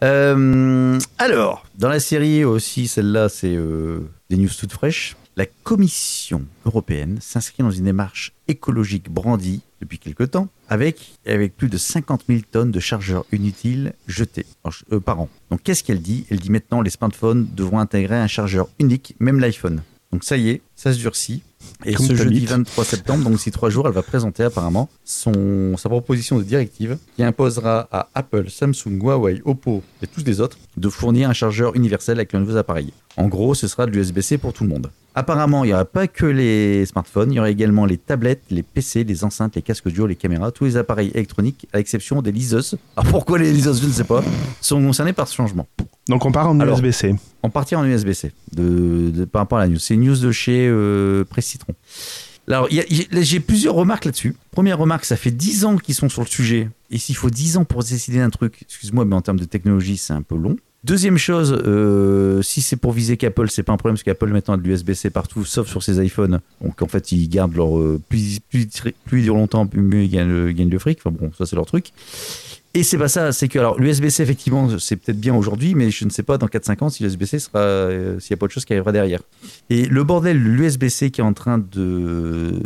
Euh, alors, dans la série aussi, celle-là, c'est euh, des news toutes fraîches. La Commission européenne s'inscrit dans une démarche écologique brandie depuis quelque temps, avec, avec plus de 50 000 tonnes de chargeurs inutiles jetés euh, par an. Donc, qu'est-ce qu'elle dit? Elle dit maintenant les smartphones devront intégrer un chargeur unique, même l'iPhone. Donc, ça y est, ça se durcit. Et Comme ce jeudi bite. 23 septembre, donc d'ici trois jours, elle va présenter apparemment son, sa proposition de directive qui imposera à Apple, Samsung, Huawei, Oppo et tous les autres de fournir un chargeur universel avec leurs nouveaux appareils. En gros, ce sera de l'USB-C pour tout le monde. Apparemment, il n'y aura pas que les smartphones, il y aura également les tablettes, les PC, les enceintes, les casques audio, les caméras, tous les appareils électroniques, à l'exception des liseuses. Alors pourquoi les liseuses, je ne sais pas, sont concernés par ce changement. Donc on part en USB-C. On partit en USB-C de, de- par rapport à la news. C'est une news de chez euh, Presse Citron. Alors, j'ai plusieurs remarques là-dessus. Première remarque, ça fait 10 ans qu'ils sont sur le sujet. Et s'il faut 10 ans pour décider d'un truc, excuse-moi, mais en termes de technologie, c'est un peu long. Deuxième chose, euh, si c'est pour viser qu'Apple, c'est pas un problème parce qu'Apple maintenant a de l'USB-C partout, sauf sur ses iPhones. Donc en fait, ils gardent leur euh, plus, plus, plus ils durent longtemps, plus mieux ils gagnent, le- gagnent le fric. Enfin bon, ça c'est leur truc. Et c'est pas ça, c'est que alors l'USB-C effectivement c'est peut-être bien aujourd'hui, mais je ne sais pas dans 4-5 ans si l'USB-C sera, euh, s'il n'y a pas autre chose qui arrivera derrière. Et le bordel, l'USB-C qui est en train de,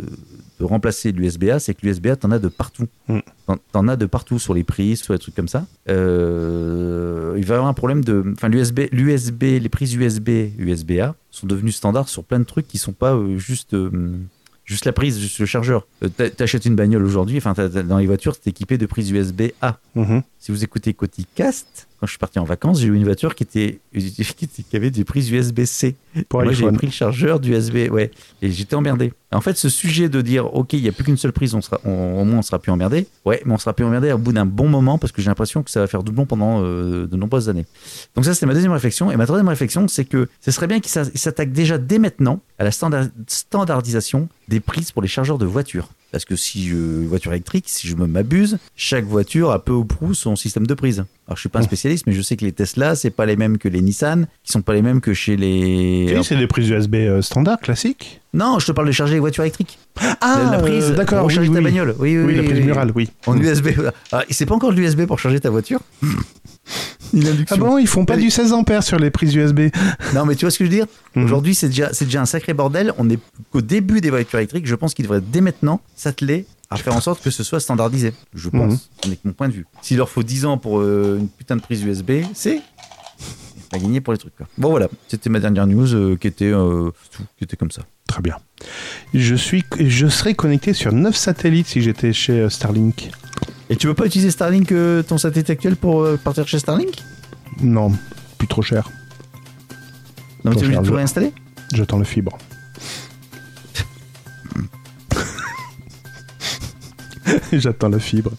de remplacer l'USB-A, c'est que l'USB-A t'en as de partout. Mm. T'en- T'en as de partout sur les prises, sur les trucs comme ça. Euh, il va y avoir un problème de, enfin l'USB, les prises USB, USB-A sont devenues standards sur plein de trucs qui sont pas euh, juste euh, Juste la prise, juste le chargeur. Euh, t'a- T'achètes une bagnole aujourd'hui, enfin dans les voitures, c'est équipé de prises USB-A. Mhm. Si vous écoutez Coticast, quand je suis parti en vacances, j'ai eu une voiture qui était qui, avait des prises USB-C. Pour Moi, j'ai pris le chargeur du USB, ouais, et j'étais emmerdé. En fait, ce sujet de dire, ok, il n'y a plus qu'une seule prise, on sera, on- au moins on sera plus emmerdé. Ouais, mais on sera plus emmerdé au bout d'un bon moment parce que j'ai l'impression que ça va faire doublon pendant euh, de nombreuses années. Donc ça, c'était ma deuxième réflexion. Et ma troisième réflexion, c'est que ce serait bien qu'ils s'a- ils s'attaquent déjà dès maintenant à la standard- standardisation des prises pour les chargeurs de voitures. Parce que si je, voiture électrique, si je me m'abuse, chaque voiture a peu ou prou son système de prise. Alors je suis pas un spécialiste, mais je sais que les Tesla, c'est pas les mêmes que les Nissan, qui sont pas les mêmes que chez les. Oui, c'est des prises USB euh, standard, classiques. Non, je te parle de charger les voitures électriques. Ah, la, la prise euh, d'accord, pour charger oui, ta oui. bagnole. Oui, oui, Oui, la prise murale, oui. En USB. Ah, et c'est pas encore de l'USB pour charger ta voiture? Une Ah bon, ils font pas du 16 ampères sur les prises USB. Non, mais tu vois ce que je veux dire Mhm. Aujourd'hui, c'est déjà, c'est déjà un sacré bordel. On est qu'au début des voitures électriques. Je pense qu'ils devraient dès maintenant s'atteler à faire en sorte que ce soit standardisé. Je pense. Mhm. Ce n'est que mon point de vue. S'il leur faut 10 ans pour euh, une putain de prise USB, c'est pas gagné pour les trucs. quoi. Bon, voilà. C'était ma dernière news euh, qui était euh, tout, qui était comme ça. Très bien. Je, suis, je serais connecté sur 9 satellites si j'étais chez Starlink. Et tu veux pas utiliser Starlink, euh, ton satellite actuel, pour euh, partir chez Starlink? Non, plus trop cher. Non, mais tu veux faire tout le- réinstaller? J'attends le fibre. J'attends la fibre.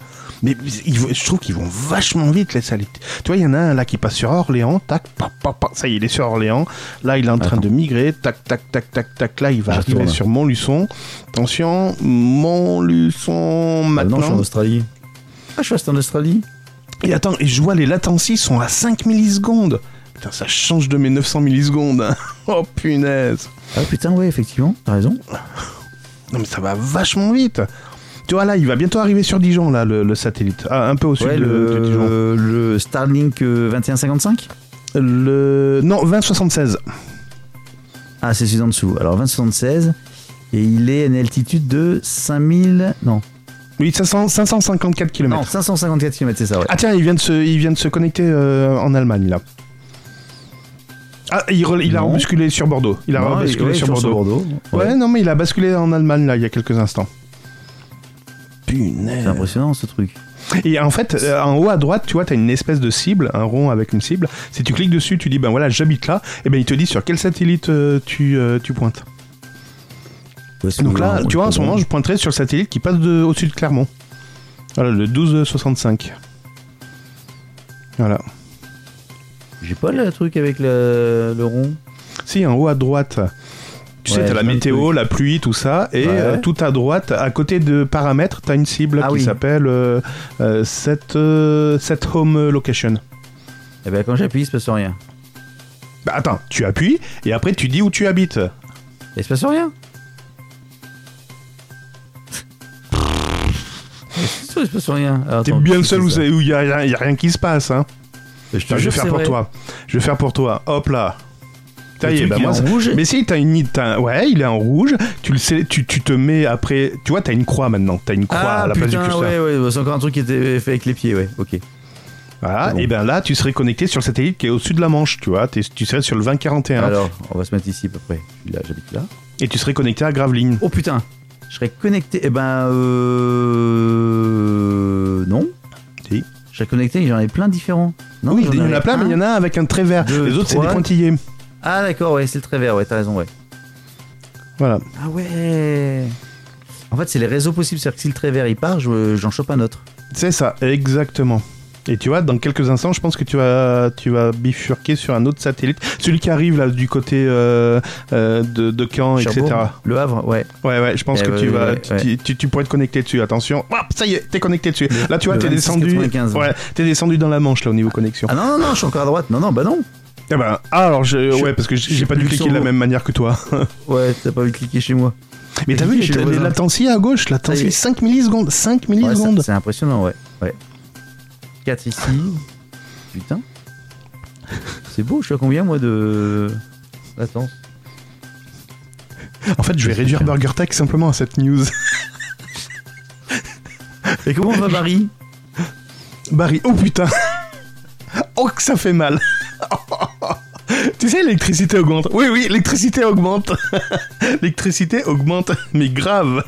Mais je trouve qu'ils vont vachement vite les satellites. Tu vois, il y en a un là qui passe sur Orléans, tac, pa, pa, pa, ça y est, il est sur Orléans. Là, il est en train de migrer, tac, tac, tac, tac, tac. Là, il va arriver sur Montluçon. Attention, Montluçon maintenant. Non, je suis en Australie. Ah, je suis en Australie Et attends, et je vois les latencies sont à 5 millisecondes. Putain, ça change de mes 900 millisecondes. hein. oh punaise. Ah putain, ouais, effectivement, t'as raison. Non mais ça va vachement vite. Tu vois là, il va bientôt arriver sur Dijon là, le, le satellite. Ah, un peu au sud Ouais, de, de Dijon. le, le Starlink euh, 2155 Le non 2076. Ah, c'est celui en dessous. Alors 2076, et il est à une altitude de 5000. Non, Oui, 500 554 km. non 554 km, c'est ça, ouais. Ah tiens, il vient de se, il vient de se connecter euh, en Allemagne là. Ah, il, a Non. basculé sur Bordeaux. Il a Non, basculé ouais, sur sur Bordeaux. Ouais. Ouais, non mais il a basculé en Allemagne là il y a quelques instants. Punaise. C'est impressionnant ce truc. Et en fait, euh, en haut à droite, tu vois, tu as une espèce de cible, un rond avec une cible. Si tu cliques dessus, tu dis, ben voilà, j'habite là, et ben il te dit sur quel satellite euh, tu, euh, tu pointes. Donc là, tu vois, en ce moment, je pointerai sur le satellite qui passe de- au-dessus de Clermont. Voilà, le 1265. Voilà. J'ai pas le truc avec le, le rond. Si, en haut à droite. Tu sais, t'as la météo, truc. la pluie, tout ça, et Ouais. euh, tout à droite, à côté de paramètres, t'as une cible Ah qui oui. s'appelle euh, euh, set, euh, set home location. Et ben quand j'appuie, il se passe rien. Bah attends, tu appuies et après tu dis où tu habites. Il se passe rien. Il se passe rien. Alors, T'es bien le seul où il y, a rien- y a rien qui se passe. Hein. ça Je te Attends, je jure, vais faire pour vrai. toi. Je vais faire pour toi. Hop là. Y est, bah il est moi, en rouge. Mais si, t'as une Ouais, il est en rouge. Tu le sais, tu, tu te mets après. Tu vois, t'as une croix maintenant. T'as une croix Ah à la place du putain, curseur. ouais, ouais, c'est encore un truc qui était fait avec les pieds, ouais, ok. Voilà. Bon. Et ben là, tu serais connecté sur le satellite qui est au-dessus de la Manche. Tu vois, tu serais sur le 2041 Alors, on va se mettre ici à peu près. Là, j'habite là. et tu serais connecté à Gravelines. Oh putain, je serais connecté. Eh ben, euh. Non. Si. Je serais connecté, j'en ai plein différents. Non, oui, il y en a plein, mais il y en a un avec un trait vert. deux, Les autres, c'est des pointillés. Ah d'accord, ouais, c'est le très vert, ouais, t'as raison, ouais. Voilà. Ah ouais. En fait, c'est les réseaux possibles, c'est-à-dire que si le très vert il part, je- j'en chope un autre. C'est ça, exactement. Et tu vois, dans quelques instants, je pense que tu vas, tu vas bifurquer sur un autre satellite. Celui qui arrive là du côté euh, euh, de, de Caen, etc. Le Havre, ouais. Ouais, ouais, je pense Eh que tu vas, ouais, tu, tu- tu pourrais te connecter dessus. Attention, Hop, ça y est, t'es connecté dessus. Le- Là, tu vois, t'es descendu. 26,95. Ouais, t'es descendu dans la Manche là au niveau connexion. Ah non, non, non, je suis encore à droite. Non, non, bah non. Eh ben, ah, alors, je, Je- ouais, parce que j'ai pas dû cliquer de la même manière que toi. Ouais, t'as pas vu cliquer chez moi. Mais t'as vu les, les latencies à gauche, latencie Ça y est. 5 millisecondes, 5 Ouais, millisecondes. c'est impressionnant, ouais. ouais. 4 ici. Putain. C'est beau, je suis à combien moi de latence en fait, je vais réduire Burger Tech simplement à cette news. Et comment va Barry Barry, oh putain Oh que ça fait mal Tu sais, l'électricité augmente. Oui, oui, l'électricité augmente. l'électricité augmente, mais grave.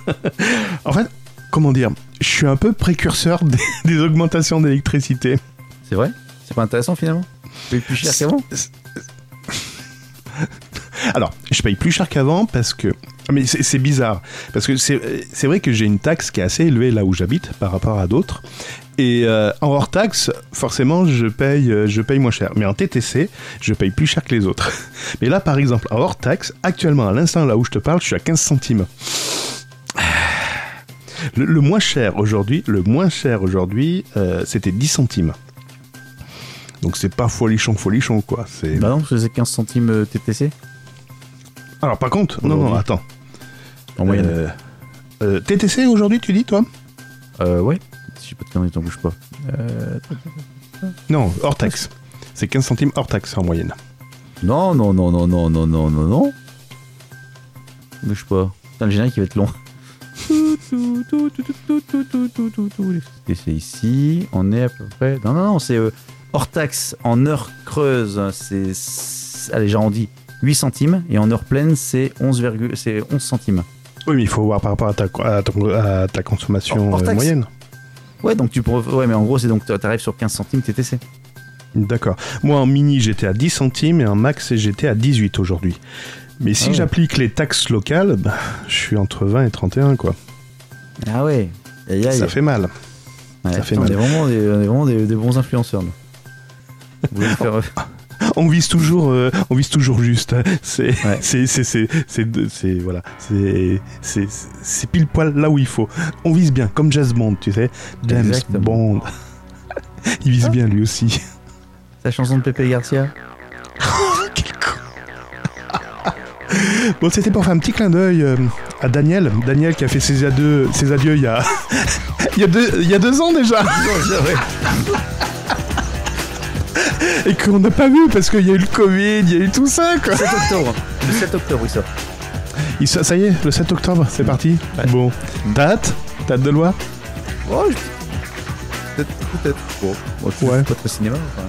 en fait, comment dire? Je suis un peu précurseur des, des augmentations d'électricité. C'est vrai? C'est pas intéressant finalement? C'est plus cher qu'avant? Alors, je paye plus cher qu'avant parce que. Mais c'est bizarre. Parce que c'est c'est vrai que j'ai une taxe qui est assez élevée là où j'habite par rapport à d'autres. Et euh, en hors taxe, forcément, je paye, euh, je paye moins cher. Mais en TTC, je paye plus cher que les autres. Mais là, par exemple, en hors taxe, actuellement, à l'instant là où je te parle, je suis à 15 centimes. Le, le moins cher aujourd'hui, le moins cher aujourd'hui, euh, c'était 10 centimes. Donc c'est pas folichon, folichon quoi. C'est Bah non, c'est 15 centimes euh, TTC alors par contre, non non, attends. en moyenne. Euh, euh, TTC aujourd'hui, tu dis, toi Euh, ouais. Si j'ai pas de conneries, t'en bouge pas. Euh... Non, hors taxe. C'est 15 centimes hors taxe en moyenne. Non, non, non, non, non, non, non, non, non. Bouge pas. Putain, le générique il va être long. Et c'est ici, on est à peu près. Non, non, non, c'est euh, hors taxe en heure creuse, c'est. Allez, j'arrondis 8 centimes et en heure pleine c'est 11, virgule- c'est 11 centimes. Oui, mais il faut voir par rapport à ta, à ton- à ta consommation Hors euh, moyenne. Ouais, donc tu pourrais. Ouais, mais en gros, c'est donc t'arrives sur 15 centimes TTC. D'accord. Moi, en mini, j'étais à 10 centimes et en max, j'étais à 18 aujourd'hui. Mais si Ah ouais. j'applique les taxes locales, bah, je suis entre 20 et 31, quoi. Ah ouais. Aïe, aïe. Ça fait mal. Ouais, ça fait putain, mal. On est vraiment des, on est vraiment des, des bons influenceurs. nous. Vous voulez faire, On vise toujours, euh, on vise toujours juste. hein. C'est, Ouais. c'est, c'est, c'est, c'est, c'est- voilà, c'est, c'est, c'est pile poil là où il faut. On vise bien, comme Jazz Bond, tu sais. James Exactement. Bond. il vise bien lui aussi. la chanson de Pepe Garcia Quel con. Bon, c'était pour faire un petit clin d'œil euh, à Daniel. Daniel qui a fait ses adieux, ses adieux il y a, il y a, deux, il y a deux ans déjà. Et qu'on n'a pas vu parce qu'il y a eu le Covid, il y a eu tout ça, quoi. 7 octobre. Le 7 octobre, il sort. Il ça y est, le 7 octobre, c'est parti. Ouais. Bon, date? Date de loi? Oh, je- peut-être, peut-être. Bon, c'est Ouais. pas cinéma. enfin.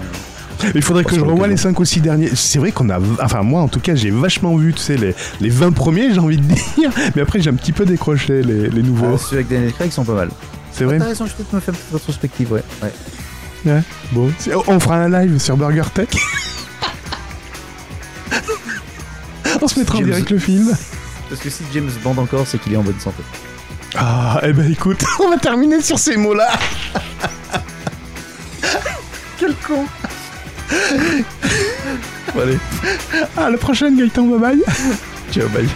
Il faudrait que je revoie le les Covid. 5 ou 6 derniers. C'est vrai qu'on a. Enfin, moi en tout cas, j'ai vachement vu, tu sais, les, les 20 premiers, j'ai envie de dire. Mais après, j'ai un petit peu décroché les, les nouveaux. Ah, ceux avec Daniel Craig sont pas mal. c'est vrai T'as raison, je vais peut-être me faire une petite rétrospective, ouais. ouais. Ouais. Bon. On fera un live sur Burger Tech. On se mettra en direct le film. Parce que si James bande encore, c'est qu'il est en bonne santé. Ah, eh ben écoute, on va terminer sur ces mots-là. Quel con. Bon, allez, À la prochaine, Gaëtan, bye bye. ciao, bye.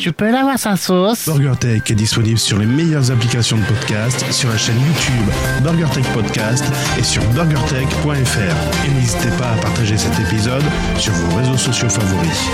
Je peux l'avoir sa sauce Burger Tech est disponible sur les meilleures applications de podcast, sur la chaîne YouTube Burger Tech Podcast et sur burgertech.fr. Et n'hésitez pas à partager cet épisode sur vos réseaux sociaux favoris.